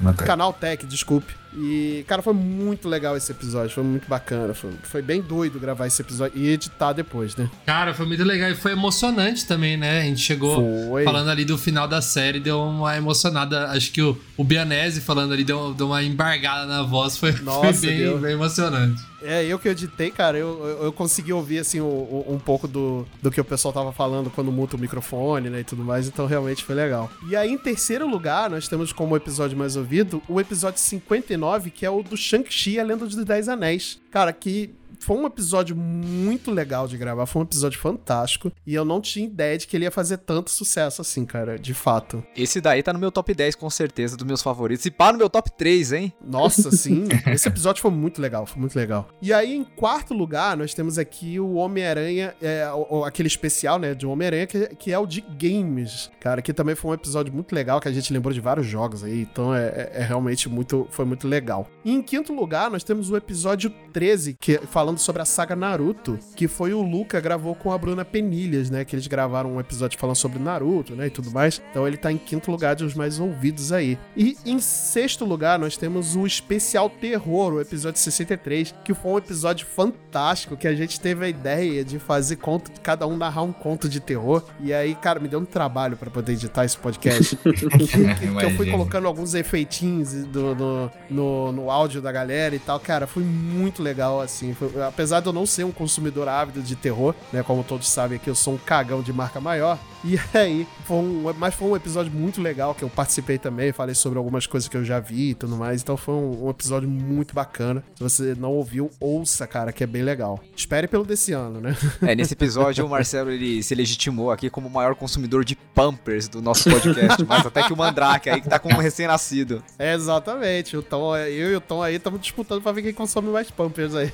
né? Tech. Canal Tech, desculpe. E, cara, foi muito legal esse episódio. Foi muito bacana. Foi, foi bem doido gravar esse episódio e editar depois, né? Cara, foi muito legal e foi emocionante também, né? A gente chegou Foi. falando ali do final da série, deu uma emocionada. Acho que o, o Bianese falando ali deu, deu uma embargada na voz, foi, Nossa, foi bem, bem emocionante. É, eu que editei, cara, eu, eu, eu consegui ouvir, assim, o- um pouco do, do que o pessoal tava falando quando muta o microfone, né, e tudo mais, então realmente foi legal. E aí, em terceiro lugar, nós temos como episódio mais ouvido o episódio 59, que é o do Shang-Chi a Lenda dos Dez Anéis. Cara, que foi um episódio muito legal de gravar, foi um episódio fantástico, e eu não tinha ideia de que ele ia fazer tanto sucesso assim, cara, de fato. Esse daí tá no meu top 10, com certeza, dos meus favoritos. E pá no meu top 3, hein? Nossa, sim. Esse episódio foi muito legal, foi muito legal. E aí, em quarto lugar, nós temos aqui o Homem-Aranha, é, o- aquele especial, né, de Homem-Aranha, que, que é o de games. Cara, que também foi um episódio muito legal, que a gente lembrou de vários jogos aí. Então é, é- é realmente muito, foi muito legal. E em quinto lugar, nós temos o episódio 13, que falando sobre a saga Naruto, que foi o Luca gravou com a Bruna Penilhas, né? Que eles gravaram um episódio falando sobre Naruto, né? E tudo mais. Então ele tá em quinto lugar de os mais ouvidos aí. E em sexto lugar, nós temos o especial terror, o episódio 63, que foi um episódio fantástico, que a gente teve a ideia de fazer conto, cada um narrar um conto de terror. E aí, cara, me deu um trabalho pra poder editar esse podcast. que, que eu fui colocando alguns efeitinhos do, do- no, no áudio da galera e tal. Cara, foi muito legal, assim. Foi- apesar de eu não ser um consumidor ávido de terror, né? Como todos sabem aqui, eu sou um cagão de marca maior. E aí, foi um, mas foi um episódio muito legal que eu participei também. Falei sobre algumas coisas que eu já vi e tudo mais. Então foi um, um episódio muito bacana. Se você não ouviu, ouça, cara, que é bem legal. Espere pelo desse ano, né? É, nesse episódio o Marcelo ele se legitimou aqui como o maior consumidor de Pampers do nosso podcast, mais até que o Mandrake aí que tá com um recém-nascido. É, exatamente. O Tom, eu e o Tom aí estamos disputando pra ver quem consome mais Pampers aí.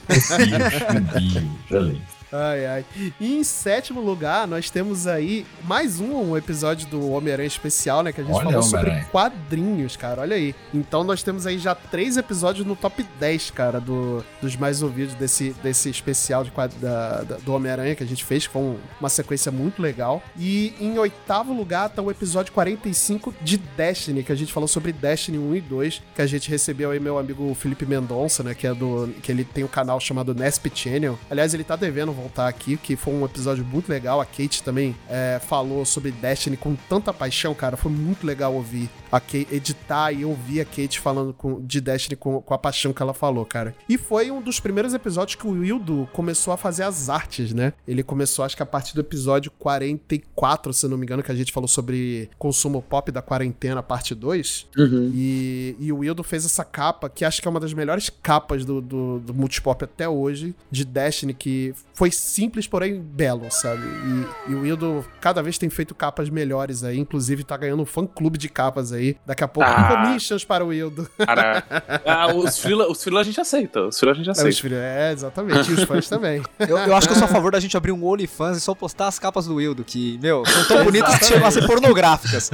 Ai, ai. E em sétimo lugar, nós temos aí mais um episódio do Homem-Aranha especial, né? Que a gente Olha, falou sobre quadrinhos, cara. Olha aí. Então nós temos aí já três episódios no top 10, cara, do, dos mais ouvidos desse, desse especial de da- da- do Homem-Aranha que a gente fez, um- uma sequência muito legal. E em oitavo lugar tá o episódio 45 de Destiny, que a gente falou sobre Destiny 1 e 2, que a gente recebeu aí meu amigo Felipe Mendonça, né? Que é do. que ele tem um canal chamado Nesp Channel. Aliás, ele tá devendo voltar aqui, que foi um episódio muito legal. A Kate também é, falou sobre Destiny com tanta paixão, cara. Foi muito legal ouvir a Kate, editar e ouvir a Kate falando com- de Destiny com, com a paixão que ela falou, cara. E foi um dos primeiros episódios que o Wildo começou a fazer as artes, né? Ele começou, acho que a partir do episódio 44, se não me engano, que a gente falou sobre consumo pop da quarentena, parte 2. E, e o Wildo fez essa capa, que acho que é uma das melhores capas do, do, do Multipop até hoje, de Destiny, que foi simples, porém belo, sabe? E, e o Wildo cada vez tem feito capas melhores aí, inclusive tá ganhando um fã-clube de capas aí. Daqui a pouco, Ah. commissions para o Wildo. Cara, ah, os frila, os frila a gente aceita. Os frila a gente É, os aceita. filhos- é, exatamente. E os fãs também. Eu, eu acho que eu sou a favor da gente abrir um OnlyFans e só postar as capas do Wildo, que, meu, são tão bonitas que chegam a ser pornográficas.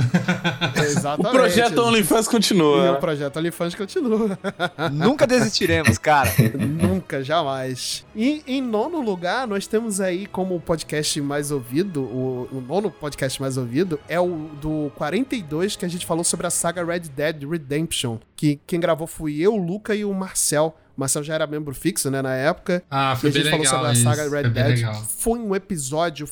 Exatamente. O projeto OnlyFans E continua. o projeto OnlyFans continua. Nunca desistiremos, cara. Nunca, jamais. E em nono lugar, nós temos aí como o podcast mais ouvido, o, o nono podcast mais ouvido, é o do 42, que a gente falou sobre a saga Red Dead Redemption. Que quem gravou fui eu, o Luca e o Marcel. O Marcel já era membro fixo, né, na época. Ah, foi e a gente bem falou legal sobre a isso, saga foi Red Dead. legal. Foi um episódio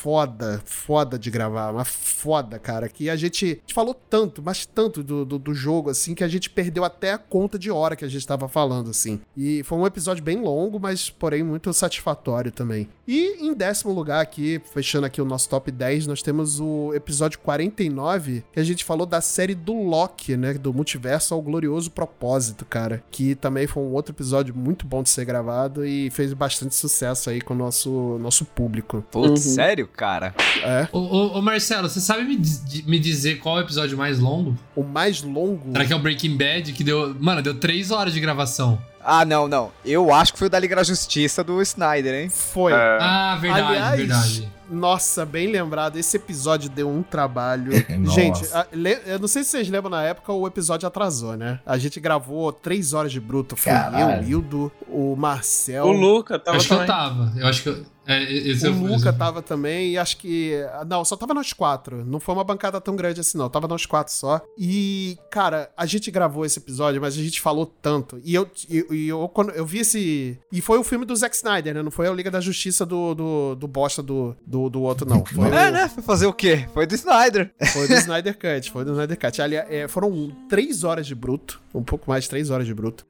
foda, foda de gravar, mas foda, cara. Que a gente, a gente falou tanto, mas tanto do, do, do jogo, assim, que a gente perdeu até a conta de hora que a gente tava falando, assim. E foi um episódio bem longo, mas porém muito satisfatório também. E em décimo lugar aqui, fechando aqui o nosso top 10, nós temos o episódio 49, que a gente falou da série do Loki, né? Do multiverso ao glorioso propósito, cara. Que também foi um outro episódio muito bom de ser gravado e fez bastante sucesso aí com o nosso, nosso público. Putz, sério, cara? É. Ô, ô, ô, Marcelo, você sabe me, me dizer qual é o episódio mais longo? O mais longo? Será que é o Breaking Bad, que deu. Mano, deu três horas de gravação. Ah, não, não. Eu acho que foi o da Liga da Justiça do Snyder, hein? Foi. Ah, verdade, Aliás, verdade. Nossa, bem lembrado. Esse episódio deu um trabalho. Gente, a- le- eu não sei se vocês lembram na época, o episódio atrasou, né? A gente gravou três horas de bruto. Foi Caralho. eu, Hildo, o Marcel. O Luca tava acho que eu também. tava. Eu acho que eu. É, esse O eu- Luca tava também, e acho que. Não, só tava nós quatro. Não foi uma bancada tão grande assim, não. Tava nós quatro só. E, cara, a gente gravou esse episódio, mas a gente falou tanto. E eu, e, e eu quando eu vi esse. E foi o filme do Zack Snyder, né? Não foi a Liga da Justiça do, do, do bosta do, do, do outro, não. Foi É, o- né? Foi fazer o quê? Foi do Snyder. Foi do Snyder Cut, foi do Snyder Cut. Ali, é, foram três horas de bruto, um pouco mais de três horas de bruto.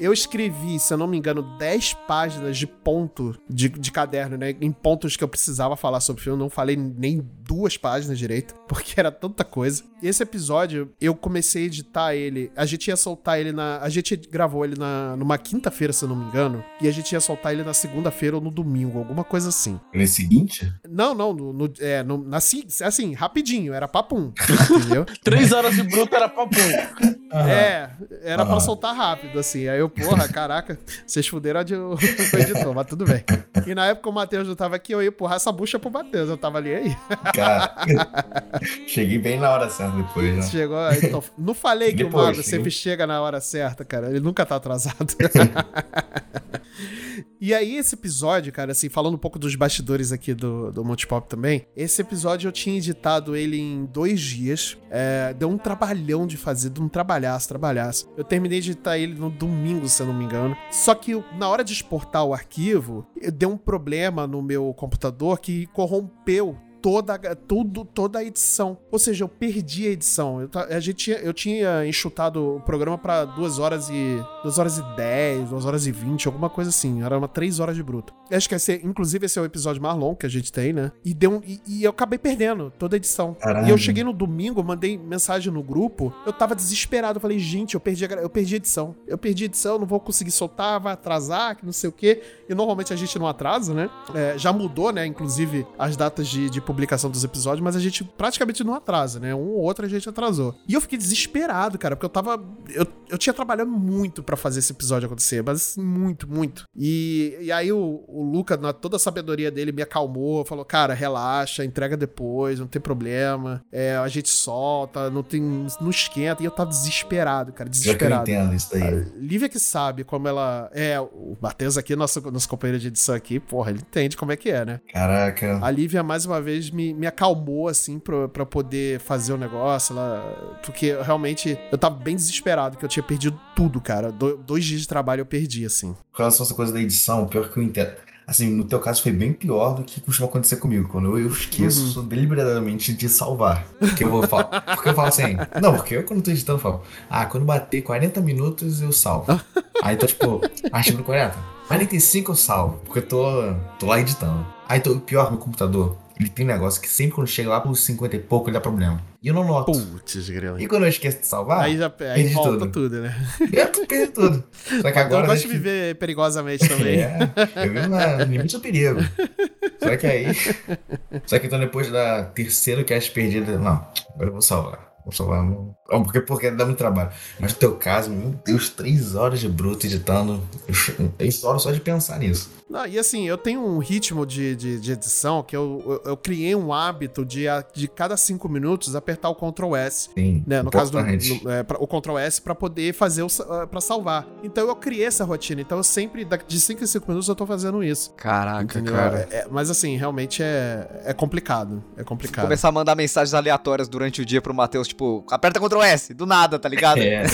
Eu escrevi, se eu não me engano, 10 páginas de ponto de, de caderno, né? Em pontos que eu precisava falar sobre o filme. Eu não falei nem duas páginas direito, porque era tanta coisa. Esse episódio, eu comecei a editar ele. A gente ia soltar ele na. A gente gravou ele na, numa quinta-feira, se eu não me engano. E a gente ia soltar ele na segunda-feira ou no domingo, alguma coisa assim. No seguinte? Não, não, no, no- é, no, na, si- assim, rapidinho, era papum, entendeu? Três horas de bruto era papo. É, era pra Aham. soltar rápido, assim. Aí eu, porra, caraca, vocês fuderam a de- o editor, mas tudo bem. E na época o Matheus não tava aqui, eu ia empurrar essa bucha pro Matheus, eu tava ali aí. Cara, cheguei bem na hora certa depois, né? Chegou, então, não falei que o Depois, Mago sempre chega na hora certa, cara, ele nunca tá atrasado. E aí, esse episódio, cara, assim, falando um pouco dos bastidores aqui do, do Multipop também, esse episódio eu tinha editado ele em dois dias. É, deu um trabalhão de fazer, de um trabalhaço, trabalhaço. Eu terminei de editar ele no domingo, se eu não me engano. Só que na hora de exportar o arquivo, eu- deu um problema no meu computador que corrompeu toda, a- tudo, toda a edição. Ou seja, eu perdi a edição. Eu, a gente, tinha- eu tinha enxutado o programa pra 2 horas e. 2 horas e 10, 2 horas e 20, alguma coisa assim. Era uma 3 horas de bruto. Eu Acho que esse, inclusive esse é o episódio mais longo que a gente tem, né? E, deu e, e eu acabei perdendo toda a edição. E eu cheguei no domingo, mandei mensagem no grupo. Eu tava desesperado. Eu falei, gente, eu perdi a, eu perdi a edição. Eu perdi a edição, não vou conseguir soltar, vai atrasar, que não sei o quê. E normalmente a gente não atrasa, né? É, já mudou, né? Inclusive as datas de, de publicação dos episódios, mas a gente praticamente não atrasa, né? Um ou outro a gente atrasou. E eu fiquei desesperado, cara, porque eu tava. Eu, eu tinha trabalhado muito pra fazer esse episódio acontecer, mas assim, muito, muito. E, e aí o, o Luca, na toda a sabedoria dele, me acalmou, falou: cara, relaxa, entrega depois, não tem problema. É, a gente solta, não tem. Não esquenta. E eu tava desesperado, cara, Já que eu desesperado. entendo isso daí. Lívia que sabe como ela. É, o Matheus aqui, nosso, nosso companheiro de edição aqui, porra, ele entende como é que é, né? Caraca. A Lívia, mais uma vez, me, me acalmou, assim, pra, pra poder fazer o negócio. Ela, porque realmente eu tava bem desesperado, que eu tinha perdido tudo, cara. Do- dois dias de trabalho eu perdi, assim. Com relação a essa coisa da edição, pior que eu entendo. Assim, no teu caso foi bem pior do que costuma acontecer comigo. Quando eu, eu esqueço deliberadamente de salvar. Porque eu vou falar. Porque eu falo assim. Não, porque eu quando tô editando eu falo. Ah, quando bater 40 minutos eu salvo. Aí tô tipo, no 40. 45 eu salvo. Porque eu tô, tô lá editando. Aí tô, pior, meu computador. Ele tem um negócio que sempre quando chega lá pros 50 e pouco ele dá problema. E eu não noto. Putz, grilo. E quando eu esqueço de salvar, Aí já aí perdi volta tudo. tudo, né? eu perdi tudo. Só que agora. eu gosto de acho que- viver perigosamente também. É, eu vivo na- limite do perigo. Só que aí. Só que então depois da terceira cast perdida, não, agora eu vou salvar. Vou salvar. Não, porque, porque dá muito trabalho. Mas no teu caso, meu Deus, três horas de bruto editando. Eu três horas só de pensar nisso. Não, e assim, eu tenho um ritmo de, de, de edição que eu, eu, eu criei um hábito de, de cada cinco minutos apertar o Ctrl S. Sim. Né, no caso do no- é, pra- o Ctrl S pra poder fazer o ah, pra salvar. Então eu criei essa rotina. Então eu sempre, de 5 em 5 minutos, eu tô fazendo isso. Caraca, Entendeu? cara. É- é- mas assim, realmente é, é complicado. É complicado. Começar a mandar mensagens aleatórias durante o dia pro Matheus, tipo, aperta Ctrl S, do nada, tá ligado? É.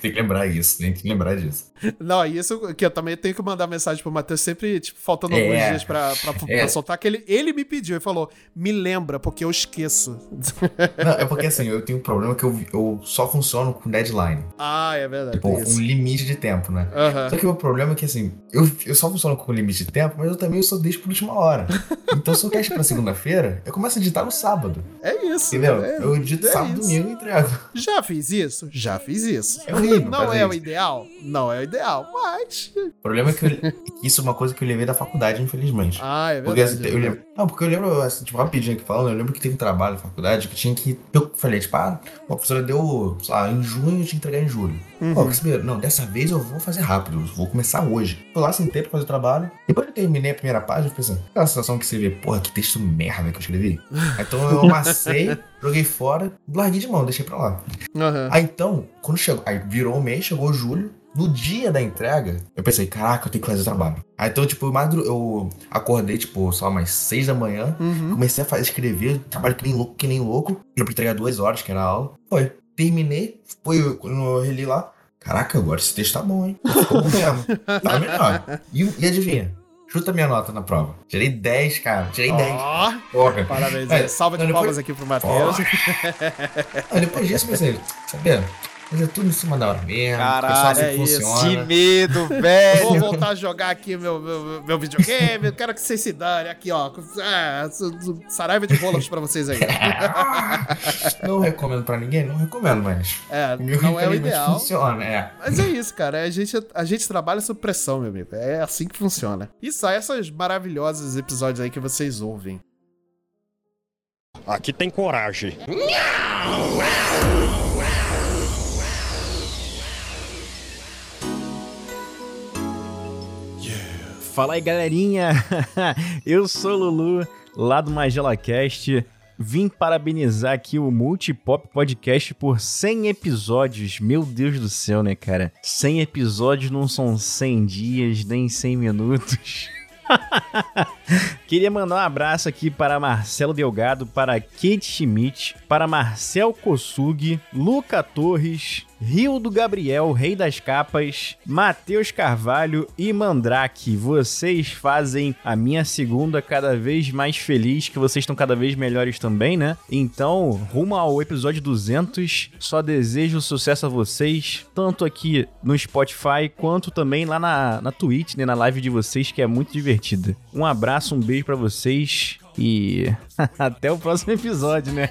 tem que lembrar isso, tem que lembrar disso. Não, isso, que eu também tenho que mandar mensagem pro Matheus sempre, tipo, faltando É. alguns dias pra, pra, pra É. soltar, que ele, ele me pediu e falou, me lembra, porque eu esqueço. Não, é porque assim, eu tenho um problema que eu, eu só funciono com deadline. ah, é verdade. Tipo, um limite de tempo, né? Aham. Só que o problema é que assim, eu, eu só funciono com limite de tempo, mas eu também só deixo por última hora. Então se eu quero pra segunda-feira, eu começo a editar no sábado. É isso. Entendeu? é- eu edito é sábado, isso. domingo e entrego. Já fiz isso? Já fiz isso. É horrível Não é o isso. ideal? Não é o ideal, mas... O problema é que eu- isso é uma coisa que eu levei da faculdade, infelizmente. Ah, é Porque, verdade. assim, eu lembro, não, porque eu lembro, assim, tipo, rapidinho aqui falando, eu lembro que teve um trabalho na faculdade que tinha que. Eu falei, tipo, ah, a professora deu, sei lá, em junho eu tinha que entregar em julho. Uhum. Pô, saber? Não, dessa vez eu vou fazer rápido, eu vou começar hoje. Fui lá, sentei pra fazer o trabalho. Depois que eu terminei a primeira página, eu pensei, aquela sensação que você vê, porra, que texto merda que eu escrevi. então eu amassei, joguei fora, larguei de mão, deixei pra lá. Aham. Aí então, quando chegou, aí virou o mês, chegou julho. No dia da entrega, eu pensei, caraca, eu tenho que fazer o trabalho. Aí então, tipo, eu madru- eu acordei, tipo, só umas seis da manhã, Uhum. comecei a fazer, escrever, trabalho que nem louco, que nem louco. Era pra entregar duas horas, que era a aula. Foi, terminei, foi, eu- quando eu reli lá, caraca, agora esse texto tá bom, hein? Ficou bom mesmo. Tá melhor. E, e adivinha? Chuta minha nota na prova. Tirei 10, cara. Tirei 10. Ó, Porra. Parabéns. É, Salva de não, depois- palmas aqui pro Matheus. Aí depois disso pensei, sabia? Mas é tudo em cima da hora mesmo. Caralho, é que isso. funciona. Que medo, Vou velho. voltar a jogar aqui meu, meu, meu videogame. Eu quero que vocês se dane. Aqui, ó. É, Saraiva de rolas pra vocês aí. Não recomendo pra ninguém? Não recomendo, mas. É, meu, não é o ideal. funciona, é. Mas é isso, cara. A gente, a gente trabalha sob pressão, meu amigo. É assim que funciona. E sai essas maravilhosos episódios aí que vocês ouvem. Aqui tem coragem. Fala aí, galerinha! Eu sou Lulu, lá do MagelaCast. Vim parabenizar aqui o Multipop Podcast por 100 episódios. Meu Deus do céu, né, cara? 100 episódios não são 100 dias, nem 100 minutos. Queria mandar um abraço aqui para Marcelo Delgado, para Kate Schmidt, para Marcel Kossugi, Luca Torres, Rio do Gabriel, Rei das Capas, Matheus Carvalho e Mandrake. Vocês fazem a minha segunda cada vez mais feliz, que vocês estão cada vez melhores também, né? Então, rumo ao episódio 200, só desejo sucesso a vocês, tanto aqui no Spotify quanto também lá na, na Twitch, né, na live de vocês, que é muito divertida. Um abraço, um beijo pra vocês e até o próximo episódio, né?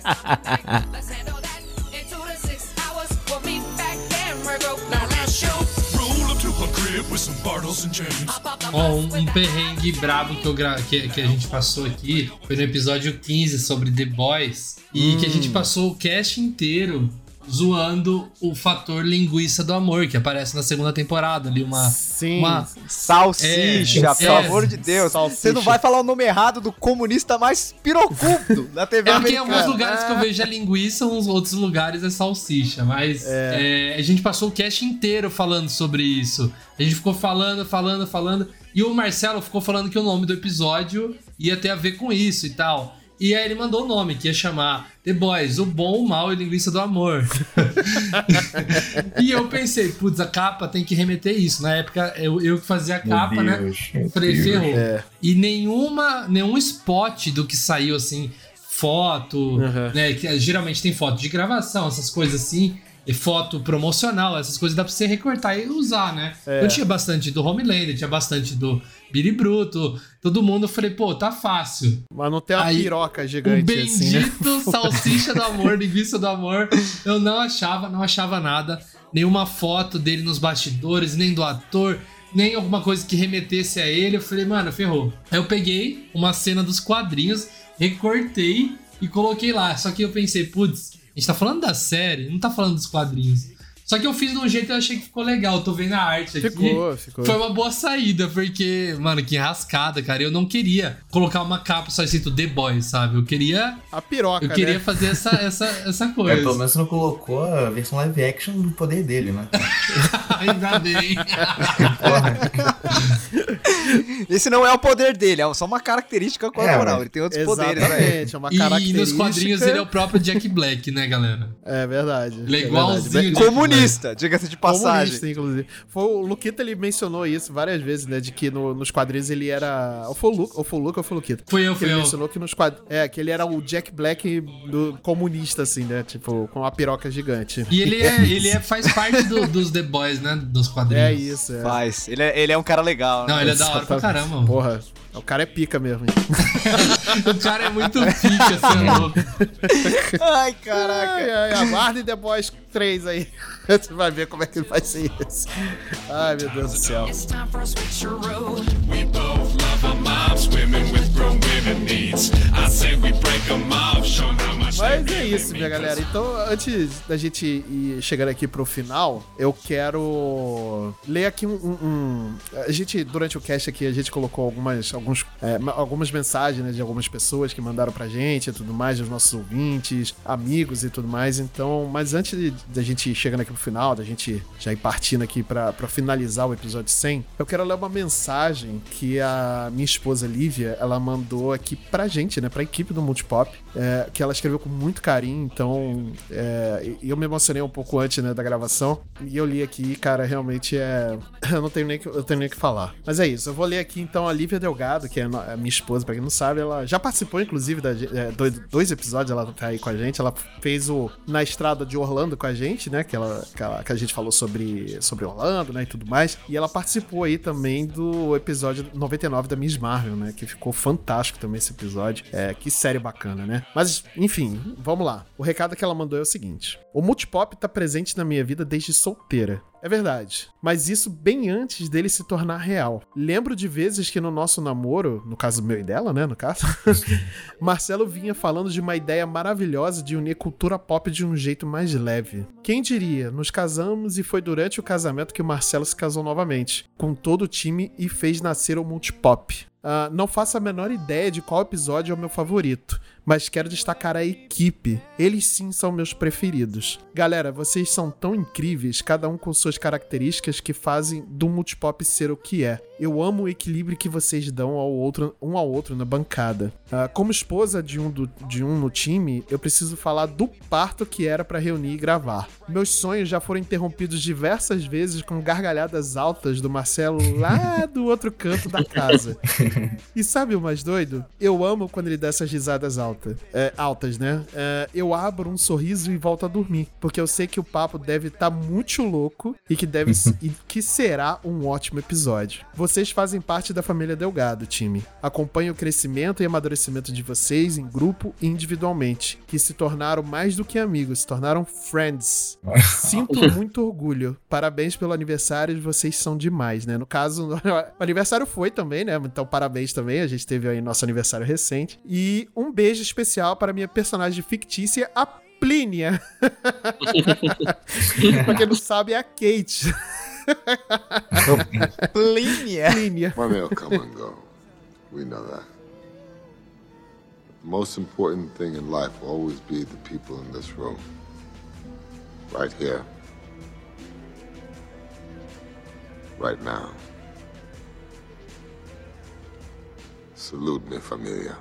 Ó, um, um perrengue brabo que, eu gra... que, que a gente passou aqui foi no episódio 15 sobre The Boys. E que a gente passou o cast inteiro zoando o fator linguiça do amor, que aparece na segunda temporada ali. Uma. Sim. Uma... Salsicha, É, pelo é. amor de Deus. Salsicha. Você não vai falar o nome errado do comunista mais pirocudo da TV É americana. alguns lugares que eu vejo é linguiça, uns outros lugares é salsicha. Mas é, a gente passou o cast inteiro falando sobre isso. A gente ficou falando, falando, falando. E o Marcelo ficou falando que o nome do episódio ia ter a ver com isso e tal. E aí ele mandou o nome, que ia chamar The Boys, o bom, o mal e linguiça do amor. e eu pensei, putz, a capa tem que remeter isso. Na época, eu, eu que fazia a Meu capa, né? Deus, meu Falei, Deus. ferrou. É. E nenhuma, nenhum spot do que saiu, assim, foto, Uhum. né? Que geralmente tem foto de gravação, essas coisas assim. E foto promocional, essas coisas dá pra você recortar e usar, né? É. Eu tinha bastante do Homelander, tinha bastante do Billy Bruto, todo mundo. Eu falei, pô, tá fácil. Mas não tem uma Aí, piroca gigante assim, né? bendito salsicha do amor, linguiça do amor. Eu não achava, não achava nada. Nenhuma foto dele nos bastidores, nem do ator, nem alguma coisa que remetesse a ele. Eu falei, mano, ferrou. Aí eu peguei uma cena dos quadrinhos, recortei e coloquei lá. Só que eu pensei, putz, a gente tá falando da série, não tá falando dos quadrinhos. Só que eu fiz de um jeito que eu achei que ficou legal. Tô vendo a arte aqui. Ficou, ficou. Foi uma boa saída, porque, mano, que rascada, cara. Eu não queria colocar uma capa só escrito The Boys, sabe? Eu queria. A piroca, Eu queria né? fazer essa, essa, essa É, coisa. pelo menos você não colocou a versão live action do poder dele, né? Ainda bem. Esse não é o poder dele, é só uma característica corporal. mas- ele tem outros poderes aí. Exatamente, é uma E, e característica. nos quadrinhos ele é o próprio Jack Black, né, galera? É verdade. Ele é é igualzinho verdade. o Jack Comunista, diga-se de passagem. Comunista, inclusive. Foi o Luquita, ele mencionou isso várias vezes, né? De que no- nos quadrinhos ele era. Ou foi o Luca, ou foi o, Luca, ou foi o Luquita. Foi eu, Que foi ele eu. mencionou que nos quadrinhos. É, que ele era o Jack Black do comunista, assim, né? Tipo, com uma piroca gigante. E ele, é, ele é, faz parte do- dos The Boys, né? Dos quadrinhos. É isso, é. Faz. Ele é, ele é um cara legal, né? Não, ele é da hora pra caramba. mano. Porra, o cara é pica mesmo. hein? O cara é muito pica, você é louco. Ai, caraca. Ai, ai, aguarde The Boys 3 aí. Você vai ver como é que vai ser isso. Ai, meu Deus do céu. It's time for a switcheroo. We both love a mob, swimming with Mas é isso, minha galera. Então, antes da gente ir chegando aqui pro final, eu quero ler aqui um. um- A gente, durante o cast aqui, a gente colocou algumas, alguns, é, ma- algumas mensagens né, de algumas pessoas que mandaram pra gente e tudo mais, dos nossos ouvintes, amigos e tudo mais. Então, mas antes da gente ir chegando aqui pro final, da gente já ir partindo aqui pra, pra finalizar o episódio 100, eu quero ler uma mensagem que a minha esposa Lívia, ela mandou aqui pra gente, né, pra equipe do Multipop, é, que ela escreveu com muito carinho, então é, eu me emocionei um pouco antes, né, da gravação, e eu li aqui, cara, realmente é... Eu não tenho nem que, eu tenho nem que falar. Mas é isso, eu vou ler aqui então a Lívia Delgado, que é a minha esposa, pra quem não sabe, ela já participou, inclusive, da, é, dois, dois episódios, ela tá aí com a gente, ela fez o Na Estrada de Orlando com a gente, né, que, ela, que, ela- que a gente falou sobre, sobre Orlando, né, e tudo mais, e ela participou aí também do episódio 99 da Miss Marvel, né, que ficou fantástico também esse episódio, é, que série bacana, né. Mas, enfim, vamos lá. O recado que ela mandou é o seguinte, o Multipop tá presente na minha vida desde solteira. É verdade. Mas isso bem antes dele se tornar real. Lembro de vezes que no nosso namoro, no caso meu e dela, né, no caso, Marcelo vinha falando de uma ideia maravilhosa de unir cultura pop de um jeito mais leve. Quem diria, nos casamos e foi durante o casamento que o Marcelo se casou novamente, com todo o time e fez nascer o Multipop. Ah, não faço a menor ideia de qual episódio é o meu favorito, mas quero destacar a equipe. Eles sim são meus preferidos. Galera, vocês são tão incríveis, cada um com suas características que fazem do Multipop ser o que é. Eu amo o equilíbrio que vocês dão ao outro, um ao outro na bancada. Ah, como esposa de um, do- de um no time, eu preciso falar do parto que era pra reunir e gravar. Meus sonhos já foram interrompidos diversas vezes com gargalhadas altas do Marcelo lá do outro canto da casa. E sabe o mais doido? Eu amo quando ele dá essas risadas altas. É, altas, né? É, eu abro um sorriso e volto a dormir. Porque eu sei que o papo deve estar muito louco e que deve e que será um ótimo episódio. Vocês fazem parte da família Delgado, time. Acompanho o crescimento e amadurecimento de vocês em grupo e individualmente, que se tornaram mais do que amigos, se tornaram friends. Sinto muito orgulho. Parabéns pelo aniversário, vocês são demais, né? No caso, o aniversário foi também, né? Então, parabéns também. A gente teve aí nosso aniversário recente. E um beijo especial para minha personagem fictícia, a Plínia. pra quem não sabe, é a Kate. Plínia. Plínia. Money will come and go. We know that. The most important thing in life will always be the people in this room. Right here. Right now. Salute, minha família.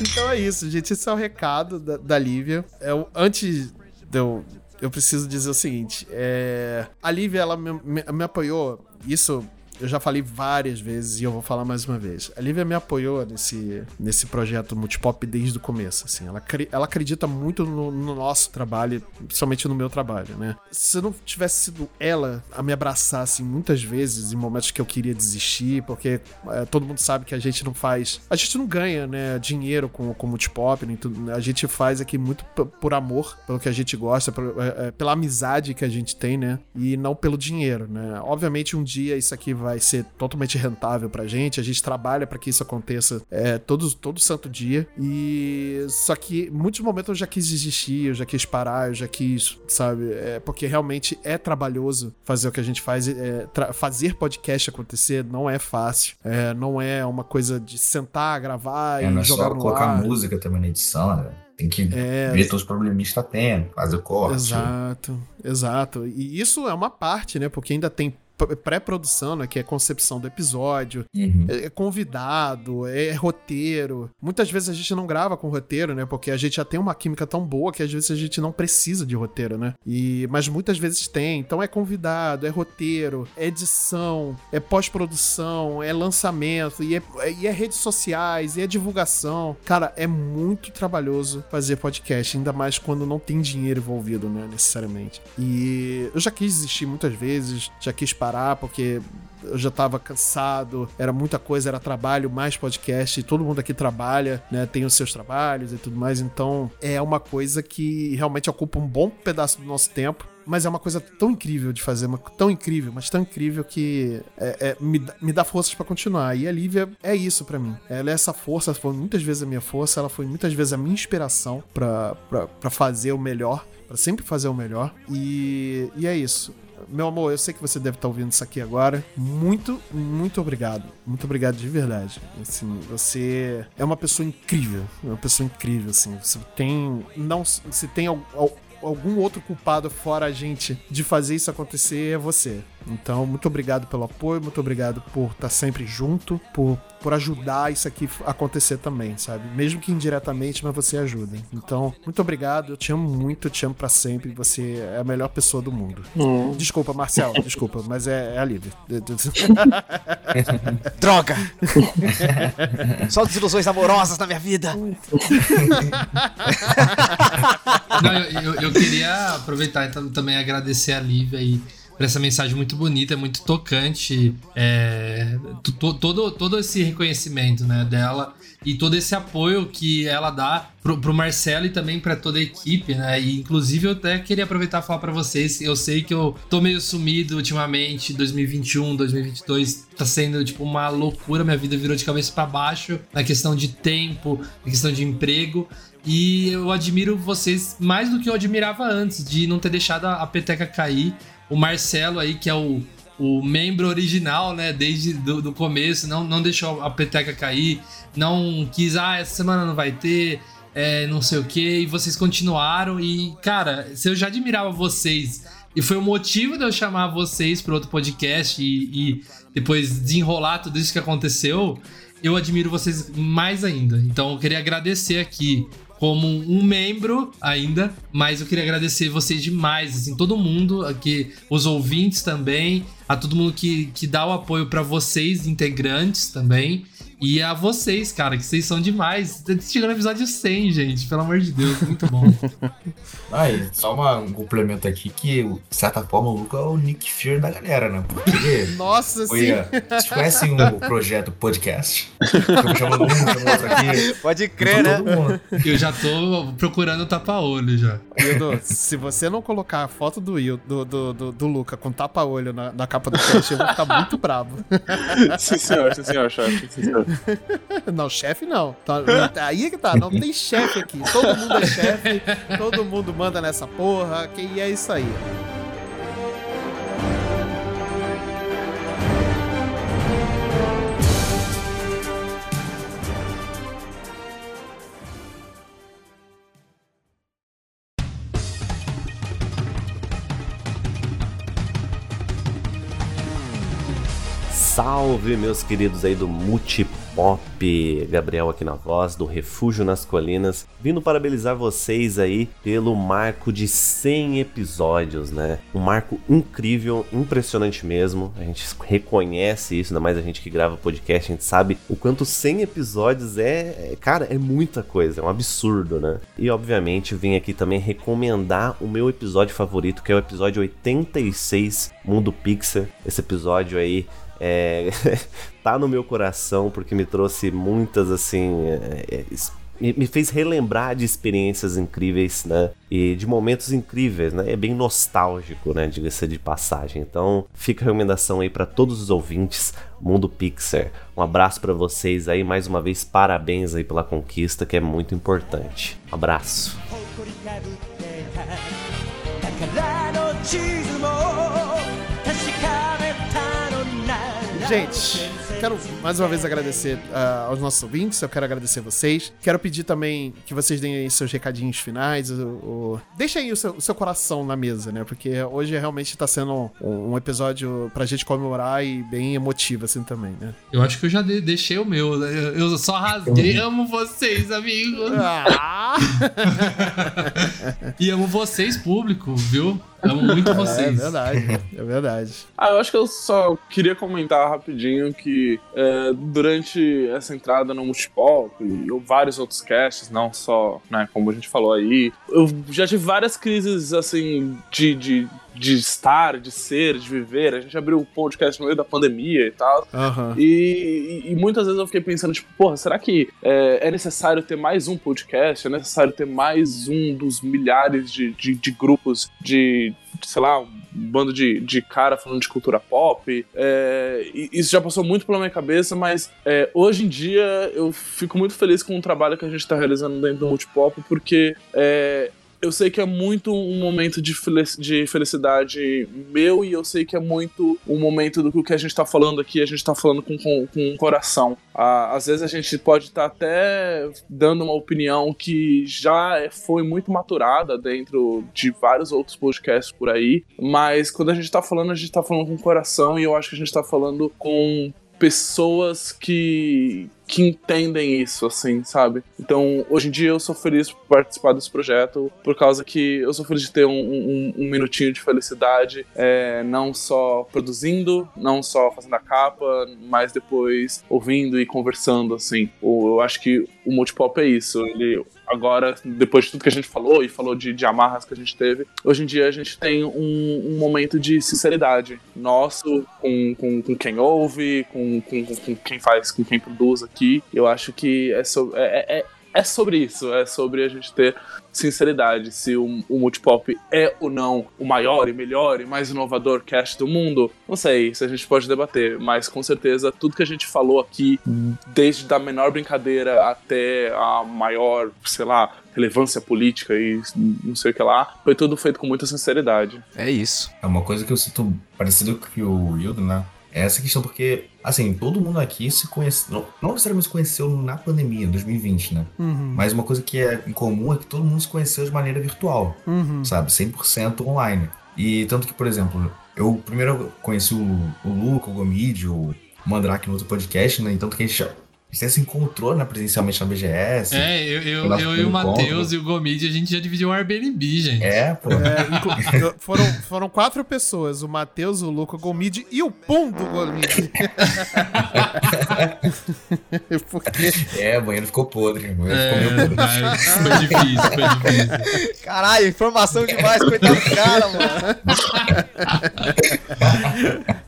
Então é isso, gente. Esse é o recado da, da Lívia. É, o- antes de eu. Eu preciso dizer o seguinte: é, a Lívia, ela me, me- me apoiou. Isso eu já falei várias vezes e eu vou falar mais uma vez. A Lívia me apoiou nesse, nesse projeto Multipop desde o começo. Assim. Ela, ela acredita muito no, no nosso trabalho, principalmente no meu trabalho, né? Se não tivesse sido ela a me abraçar assim, muitas vezes em momentos que eu queria desistir, porque é, todo mundo sabe que a gente não faz. A gente não ganha, né, dinheiro com, com Multipop, nem tudo. né? A gente faz aqui muito por amor, pelo que a gente gosta, por- é, é, pela amizade que a gente tem, né? E não pelo dinheiro, né? Obviamente, um dia isso aqui vai ser totalmente rentável pra gente. A gente trabalha pra que isso aconteça é, todo, todo santo dia. E só que em muitos momentos eu já quis desistir, eu já quis parar, eu já quis, sabe? É, porque realmente é trabalhoso fazer o que a gente faz. é, fazer podcast acontecer não é fácil. É, não é uma coisa de sentar, gravar É, e não é jogar só no colocar ar. música também na edição, né? Tem que É. ver todos os probleminhas que tá tendo, fazer o corte. Exato, exato. E isso é uma parte, né? Porque ainda tem pré-produção, né? Que é concepção do episódio, Uhum. é é convidado, é roteiro. Muitas vezes a gente não grava com roteiro, né? Porque a gente já tem uma química tão boa que às vezes a gente não precisa de roteiro, né? E, mas muitas vezes tem. Então é convidado, é roteiro, é edição, é pós-produção, é lançamento, e é, e é redes sociais, e é divulgação. Cara, é muito trabalhoso fazer podcast, ainda mais quando não tem dinheiro envolvido, né? Necessariamente. E eu já quis desistir muitas vezes, já quis parar, porque eu já tava cansado, era muita coisa, era trabalho, mais podcast, e todo mundo aqui trabalha, né? Tem os seus trabalhos e tudo mais, então é uma coisa que realmente ocupa um bom pedaço do nosso tempo. Mas é uma coisa tão incrível de fazer, tão incrível, mas tão incrível que é- é- me, me dá forças pra continuar. E a Lívia é isso pra mim. Ela é essa força, foi muitas vezes a minha força, ela foi muitas vezes a minha inspiração pra fazer o melhor, pra sempre fazer o melhor. E, e é isso. Meu amor, eu sei que você deve estar ouvindo isso aqui agora. Muito, muito obrigado. Muito obrigado de verdade. Assim, você é uma pessoa incrível. É uma pessoa incrível, assim. Você tem. Não. Se tem al- al- algum outro culpado fora a gente de fazer isso acontecer, é você. Então, muito obrigado pelo apoio, muito obrigado por estar sempre junto, por, por ajudar isso aqui a acontecer também, sabe? Mesmo que indiretamente, mas você ajuda. Então, muito obrigado, eu te amo muito, eu te amo pra sempre, você é a melhor pessoa do mundo. Hum. Desculpa, Marcel, desculpa, mas é, é a Lívia. Droga! Só desilusões amorosas na minha vida. Não, eu, eu- eu queria aproveitar e tam- também agradecer a Lívia aí por essa mensagem muito bonita, muito tocante. É, to- to- todo, todo esse reconhecimento né, dela e todo esse apoio que ela dá pro, pro Marcelo e também pra toda a equipe, né? E inclusive eu até queria aproveitar e falar pra vocês, eu sei que eu tô meio sumido ultimamente, 2021, 2022 tá sendo tipo uma loucura, minha vida virou de cabeça pra baixo na questão de tempo, na questão de emprego. E eu admiro vocês mais do que eu admirava antes, de não ter deixado a peteca cair. O Marcelo aí, que é o, o membro original, né, desde do, do começo, não, não deixou a peteca cair, não quis, ah, essa semana não vai ter, é, não sei o que, e vocês continuaram. E, cara, se eu já admirava vocês, e foi o motivo de eu chamar vocês para outro podcast e, e depois desenrolar tudo isso que aconteceu, eu admiro vocês mais ainda. Então eu queria agradecer aqui como um membro ainda, mas eu queria agradecer vocês demais, assim, todo mundo aqui, os ouvintes também, a todo mundo que, que dá o apoio para vocês, integrantes também, e a vocês, cara, que vocês são demais. Chegou no episódio 100, gente, pelo amor de Deus, muito bom. Aí, só uma- um complemento aqui que, de certa forma, o Luca é o Nick Fury da galera, né? Porque. Nossa, sim. Ian, Vocês conhecem o projeto podcast? Chamando um, chamando outro aqui. Pode crer, né? Eu já tô procurando o tapa-olho já. Ildo, se você não colocar a foto do, Il, do, do, do, do Luca com tapa-olho na, na capa do cast, eu vou ficar muito bravo. Sim, senhor, sim, senhor, chefe. Sim, senhor. Não, chefe não. Tá- aí é que tá, não tem chefe aqui. Todo mundo é chefe, todo mundo manda nessa porra, que, é isso aí. Salve, meus queridos aí do Multipop. Gabriel aqui na voz, do Refúgio nas Colinas. Vindo parabenizar vocês aí pelo marco de 100 episódios, né? Um marco incrível, impressionante mesmo. A gente reconhece isso, ainda mais a gente que grava podcast, a gente sabe o quanto 100 episódios é, cara, é muita coisa, é um absurdo, né? E obviamente vim aqui também recomendar o meu episódio favorito, que é o episódio 86, Mundo Pixar. Esse episódio aí é, tá no meu coração porque me trouxe muitas assim. é, é, me fez relembrar de experiências incríveis, né? E de momentos incríveis, né? É bem nostálgico, né? Diga-se de passagem. Então, fica a recomendação aí para todos os ouvintes Mundo Pixar. Um abraço para vocês aí, mais uma vez, parabéns aí pela conquista, que é muito importante. Um abraço. Gente, quero mais uma vez agradecer ah, aos nossos ouvintes, eu quero agradecer vocês. Quero pedir também que vocês deem aí seus recadinhos finais. O, o... Deixa aí o seu, o seu coração na mesa, né? Porque hoje realmente tá sendo um, um episódio pra gente comemorar e bem emotivo, assim, também, né? Eu acho que eu já de- deixei o meu. né? Eu, eu só rasguei. Amo vocês, amigos. Ah! e amo vocês, público, viu? Amo muito É vocês. verdade, é verdade. Ah, eu acho que eu só queria comentar rapidinho que é, durante essa entrada no Multipop e vários outros casts, não só, né, como a gente falou aí, eu já tive várias crises, assim, de, de, de estar, de ser, de viver. A gente abriu o podcast no meio da pandemia e tal. Aham. E, e- e muitas vezes eu fiquei pensando, tipo, porra, será que é, é necessário ter mais um podcast? É necessário ter mais um dos milhares de, de, de grupos de, de, sei lá, um bando de, de cara falando de cultura pop? É, isso já passou muito pela minha cabeça, mas é, hoje em dia eu fico muito feliz com o trabalho que a gente está realizando dentro do Multipop, porque é, eu sei que é muito um momento de, de felicidade meu e eu sei que é muito um momento do que a gente tá falando aqui, a gente tá falando com, com, com o coração. Ah, às vezes a gente pode estar até dando uma opinião que já é- foi muito maturada dentro de vários outros podcasts por aí, mas quando a gente tá falando, a gente tá falando com coração e eu acho que a gente tá falando com pessoas que que entendem isso, assim, sabe? Então, hoje em dia eu sou feliz por participar desse projeto, por causa que eu sou feliz de ter um, um- um minutinho de felicidade, é, não só produzindo, não só fazendo a capa, mas depois ouvindo e conversando, assim. Eu acho que o Multipop é isso. Ele, agora, depois de tudo que a gente falou e falou de, de amarras que a gente teve, hoje em dia a gente tem um, um momento de sinceridade nosso com, com, com quem ouve, com, com, com- quem faz, com quem produz aqui. Eu acho que é, so- é, é, é sobre isso, é sobre a gente ter sinceridade se o, o Multipop é ou não o maior e melhor e mais inovador cast do mundo. Não sei se a gente pode debater, mas com certeza tudo que a gente falou aqui, desde da menor brincadeira até a maior, sei lá, relevância política e não sei o que lá, foi tudo feito com muita sinceridade. É isso. É uma coisa que eu sinto parecido com o Wildo, né? Essa questão, porque, assim, todo mundo aqui se conhece. Não, não necessariamente se conheceu na pandemia, 2020, né? Uhum. Mas uma coisa que é em comum é que todo mundo se conheceu de maneira virtual, Uhum. sabe? 100% online. E tanto que, por exemplo, eu primeiro conheci o, o Luca, o Gomid, o Mandrake no outro podcast, né? Então que a gente gente se encontrou né, presencialmente na BGS. É, eu, eu, eu e o. Matheus e o Gomid, a gente já dividiu um Airbnb, gente. É, pô. É, foram, foram quatro pessoas: o Matheus, o Luca, o Gomid e o Pum do Gomid. Porque. É, o banheiro ficou podre. O banheiro É, ficou meio podre. ai, foi difícil, foi difícil. Caralho, informação demais, coitado do cara, mano.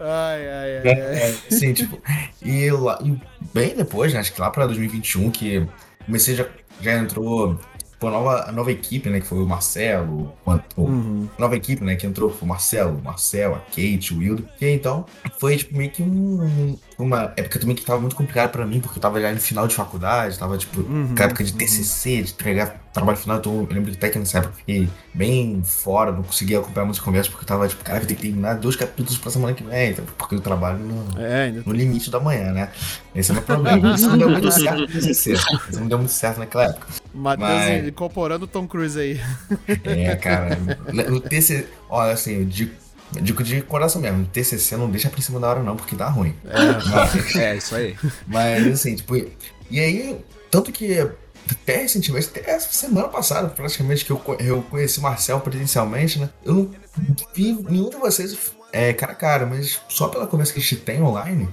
Ai, ai, ai. É, sim, tipo, e, lá, e bem depois, né, acho que lá pra 2021, que comecei já, já entrou pô, a nova, a nova equipe, né, que foi o Marcelo, o, o- Uhum. nova equipe, né, que entrou foi o Marcelo, o Marcel, a Kate, o Wildo, e então foi, tipo, meio que um, uma época também que tava muito complicada pra mim, porque eu tava já no final de faculdade, tava, tipo, Uhum. época de TCC, de entregar trabalho final, então eu lembro que até que nessa época fiquei bem fora, não conseguia acompanhar muitas conversas, porque eu tava, tipo, cara, eu tenho que terminar dois capítulos pra semana que vem, então, porque eu trabalho no, É, no limite da manhã, né? Esse é o meu problema. Isso não deu muito certo no TCC. Isso não deu muito certo naquela época. Matheus Mas- incorporando o Tom Cruise aí. É, cara. No TCC, olha, assim, eu digo, eu digo de coração mesmo, TCC não deixa pra cima da hora não, porque dá ruim. Mas, É, isso aí. mas, assim, tipo, e aí, tanto que até recentemente, até essa semana passada, praticamente, que eu, eu conheci o Marcel presencialmente, né? Eu não vi nenhum de vocês é, cara a cara, mas só pela conversa que a gente tem online,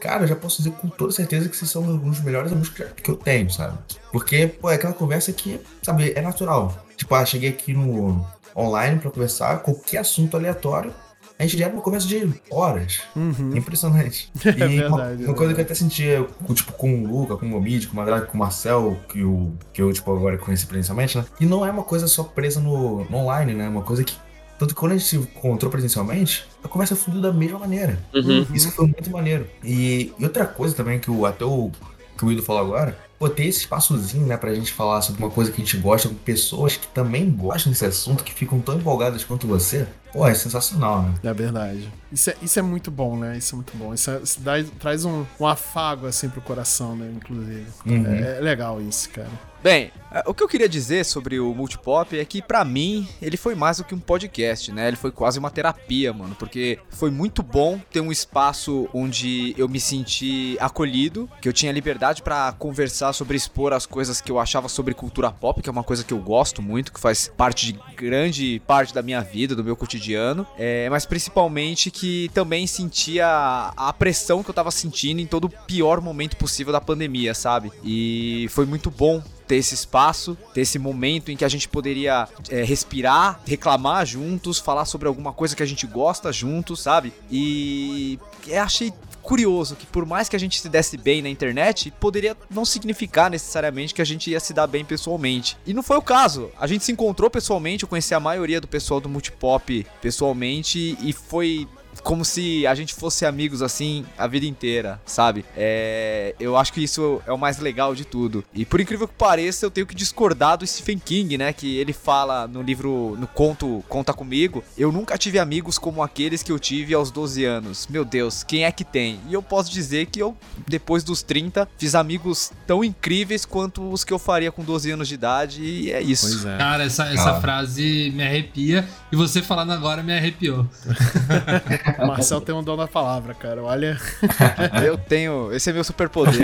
cara, eu já posso dizer com toda certeza que vocês são um dos melhores amigos que, que eu tenho, sabe? Porque, pô, é aquela conversa que, sabe, é natural. Tipo, ah, cheguei aqui no online pra conversar, qualquer assunto aleatório, a gente gera uma conversa de horas. Uhum. Impressionante. É E uma, verdade, é uma coisa que eu até sentia, com, tipo, com o Luca, com o Momid, com o Mandrake, com o Marcel, que, o, que eu, tipo, agora conheci presencialmente, né? E não é uma coisa só presa no, no online, né? É uma coisa que tanto que quando a gente se encontrou presencialmente, a conversa fluiu da mesma maneira. Uhum. Isso foi muito maneiro. E, e outra coisa também que o, até o que o Wildo falou agora, pô, ter esse espaçozinho, né, pra gente falar sobre uma coisa que a gente gosta, com pessoas que também gostam desse assunto, que ficam tão empolgadas quanto você, pô, é sensacional, né? É verdade. Isso é, isso é muito bom, né? Isso é muito bom. Isso, é- isso dá- traz um, um afago, assim, pro coração, né? Inclusive. Uhum. É, é legal isso, cara. Bem, eh, o que eu queria dizer sobre o Multipop é que, pra mim, ele foi mais do que um podcast, né? Ele foi quase uma terapia, mano. Porque foi muito bom ter um espaço onde eu me senti acolhido, que eu tinha liberdade pra conversar sobre expor as coisas que eu achava sobre cultura pop, que é uma coisa que eu gosto muito, que faz parte de grande parte da minha vida, do meu cotidiano. É, mas principalmente que também sentia a pressão que eu tava sentindo em todo o pior momento possível da pandemia, sabe? E foi muito bom ter esse espaço, ter esse momento em que a gente poderia é, respirar, reclamar juntos, falar sobre alguma coisa que a gente gosta juntos, sabe? E eu achei curioso que por mais que a gente se desse bem na internet, poderia não significar necessariamente que a gente ia se dar bem pessoalmente. E não foi o caso. A gente se encontrou pessoalmente, eu conheci a maioria do pessoal do Multipop pessoalmente e foi como se a gente fosse amigos assim a vida inteira, sabe? É, eu acho que isso é o mais legal de tudo. E por incrível que pareça, eu tenho que discordar do Stephen King, né? Que ele fala no livro, no conto Conta Comigo, eu nunca tive amigos como aqueles que eu tive aos 12 anos. Meu Deus, quem é que tem? E eu posso dizer que eu, depois dos 30, fiz amigos tão incríveis quanto os que eu faria com 12 anos de idade, e é isso. Cara, essa, essa Ah. frase me arrepia e você falando agora me arrepiou. O Marcel tem um dom na palavra, cara. Olha. Eu tenho. Esse é meu superpoder.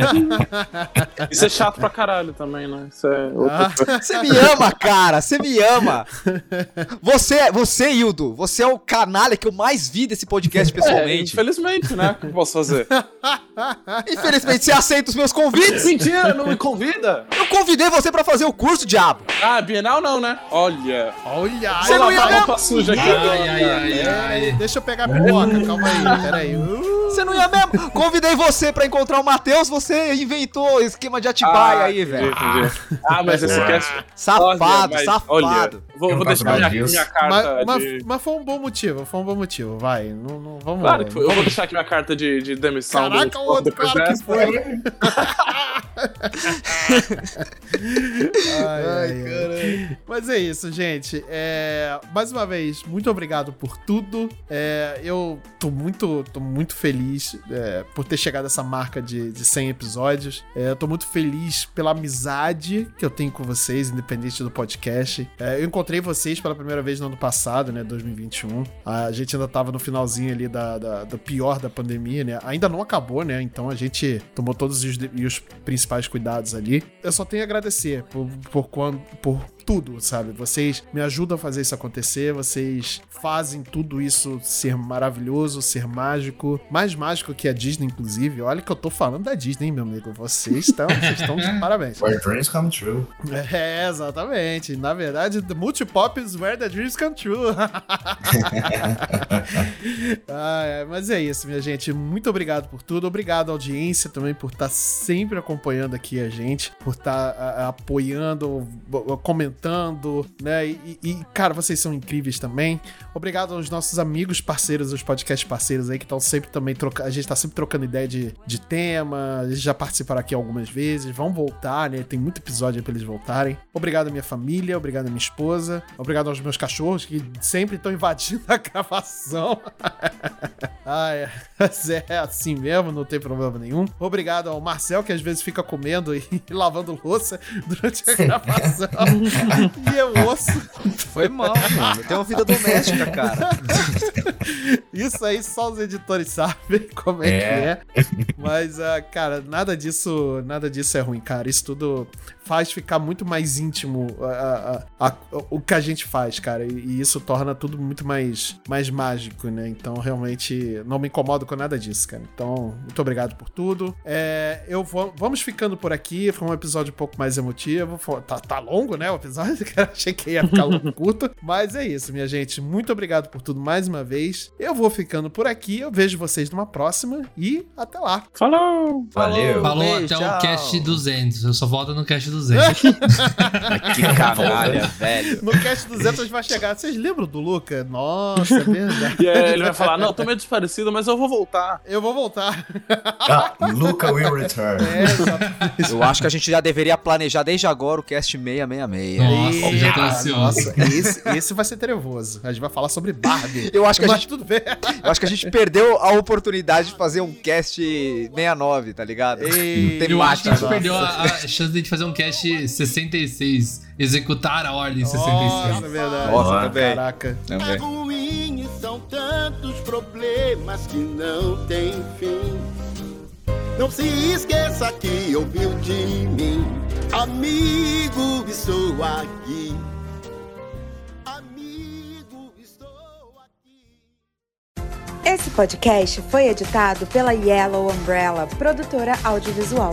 Isso é chato pra caralho também, né? Isso é outra coisa. Você me ama, cara! Você me ama! Você, você, Hildo, você é o canalha que eu mais vi desse podcast É, pessoalmente. infelizmente, né? O que eu posso fazer? Infelizmente, você aceita os meus convites? Mentira, não me convida! Eu convidei você pra fazer o curso, diabo! Ah, Bienal não, né? Olha. Olha, Você não ia mesmo? roupa suja aqui. Ai, ai, ai, Peraí, Deixa eu pegar a pipoca, calma aí, peraí. Uh, Você não ia mesmo? Convidei você pra encontrar o Matheus, você inventou esquema de Atibaia Ah, aí, velho. entendi. Ah, mas esse É. cast. Safado, Olha, mas- safado. Olha, vou, vou deixar minha, minha carta mas, mas- de. mas foi um bom motivo, foi um bom motivo, vai. Não, não, vamos Claro que foi. Eu vou deixar aqui minha carta de, de demissão Caraca, do o outro, claro que foi. ai, ai, ai. Mas é isso, gente. É, mais uma vez, muito obrigado por tudo. É, eu tô muito, tô muito feliz é, por ter chegado a essa marca de, de 100 episódios. É, eu tô muito feliz pela amizade que eu tenho com vocês, independente do podcast. É, eu encontrei vocês pela primeira vez no ano passado, né, 2021. A gente ainda tava no finalzinho ali da, da- pior da pandemia, né? Ainda não acabou, né? Então a gente tomou todos os, os principais cuidados ali. Eu só tenho a agradecer por, por, quan- por tudo, sabe? Vocês me ajudam a fazer isso acontecer, vocês fazem tudo isso ser maravilhoso, ser mágico, mais mágico que a Disney, inclusive. Olha que eu tô falando da Disney, meu amigo. Vocês estão, vocês estão de parabéns. Where dreams come true. É, exatamente. Na verdade, the multipop is where the dreams come true. Ai, ai, mas é isso, minha gente. Muito obrigado por tudo. Obrigado, audiência, também por estar sempre acompanhando aqui a gente, por estar a- a- apoiando, bo- comentando, né? E, e, cara, vocês são incríveis também. Obrigado aos nossos amigos parceiros, os podcast parceiros aí, que estão sempre também trocando. A gente tá sempre trocando ideia de, de tema. Eles já participaram aqui algumas vezes. Vão voltar, né? Tem muito episódio aí pra eles voltarem. Obrigado à minha família, obrigado à minha esposa, obrigado aos meus cachorros que sempre estão invadindo a gravação. ah, é. Mas é assim mesmo, não tem problema nenhum. Obrigado ao Marcel, que às vezes fica comendo e lavando louça durante a gravação. e eu ouço. Foi mal, mano. Tem uma vida doméstica, cara. Isso aí só os editores sabem como é, É. que é. Mas, ah, cara, nada disso, nada disso é ruim, cara. Isso tudo faz ficar muito mais íntimo ah, ah, ah, o que a gente faz, cara. E, e isso torna tudo muito mais, mais mágico, né? Então, realmente, não me incomodo com nada disso, cara. Então, muito obrigado por tudo. É, eu vou, vamos ficando por aqui. Foi um episódio um pouco mais emotivo. Foi- tá, tá longo, né? O episódio, cara. Achei que ia ficar longo, curto. Mas é isso, minha gente. Muito obrigado por tudo mais uma vez. Eu vou ficando por aqui. Eu vejo vocês numa próxima. E até lá. Falou! Valeu. Falou beijo, até o cast 200. Eu só volto no cast 200. que canalha, velho. No cast 200 a gente vai chegar. Vocês lembram do Luca? Nossa, é verdade. E aí ele vai falar, não, tô meio desparecido, mas eu vou voltar. Eu vou voltar. Ah, Luca will return. É, exatamente. Eu acho que a gente já deveria planejar desde agora o cast 666. Nossa, eu já tô Ah, ansioso. Nossa, esse, esse vai ser trevoso. A gente vai falar sobre Barbie. Eu acho que a gente- tudo bem. Eu acho que a gente perdeu a oportunidade de fazer um cast 69, tá ligado? Ei, Eu acho que a gente Nossa. perdeu a, a chance de fazer um cast 66. Executar a ordem 66. Nossa, é verdade. Nossa, também. Caraca. Também. ruim e são tantos problemas que não tem fim. Não se esqueça que ouviu de mim, amigo, estou aqui. Amigo, estou Esse podcast foi editado pela Yellow Umbrella, produtora audiovisual.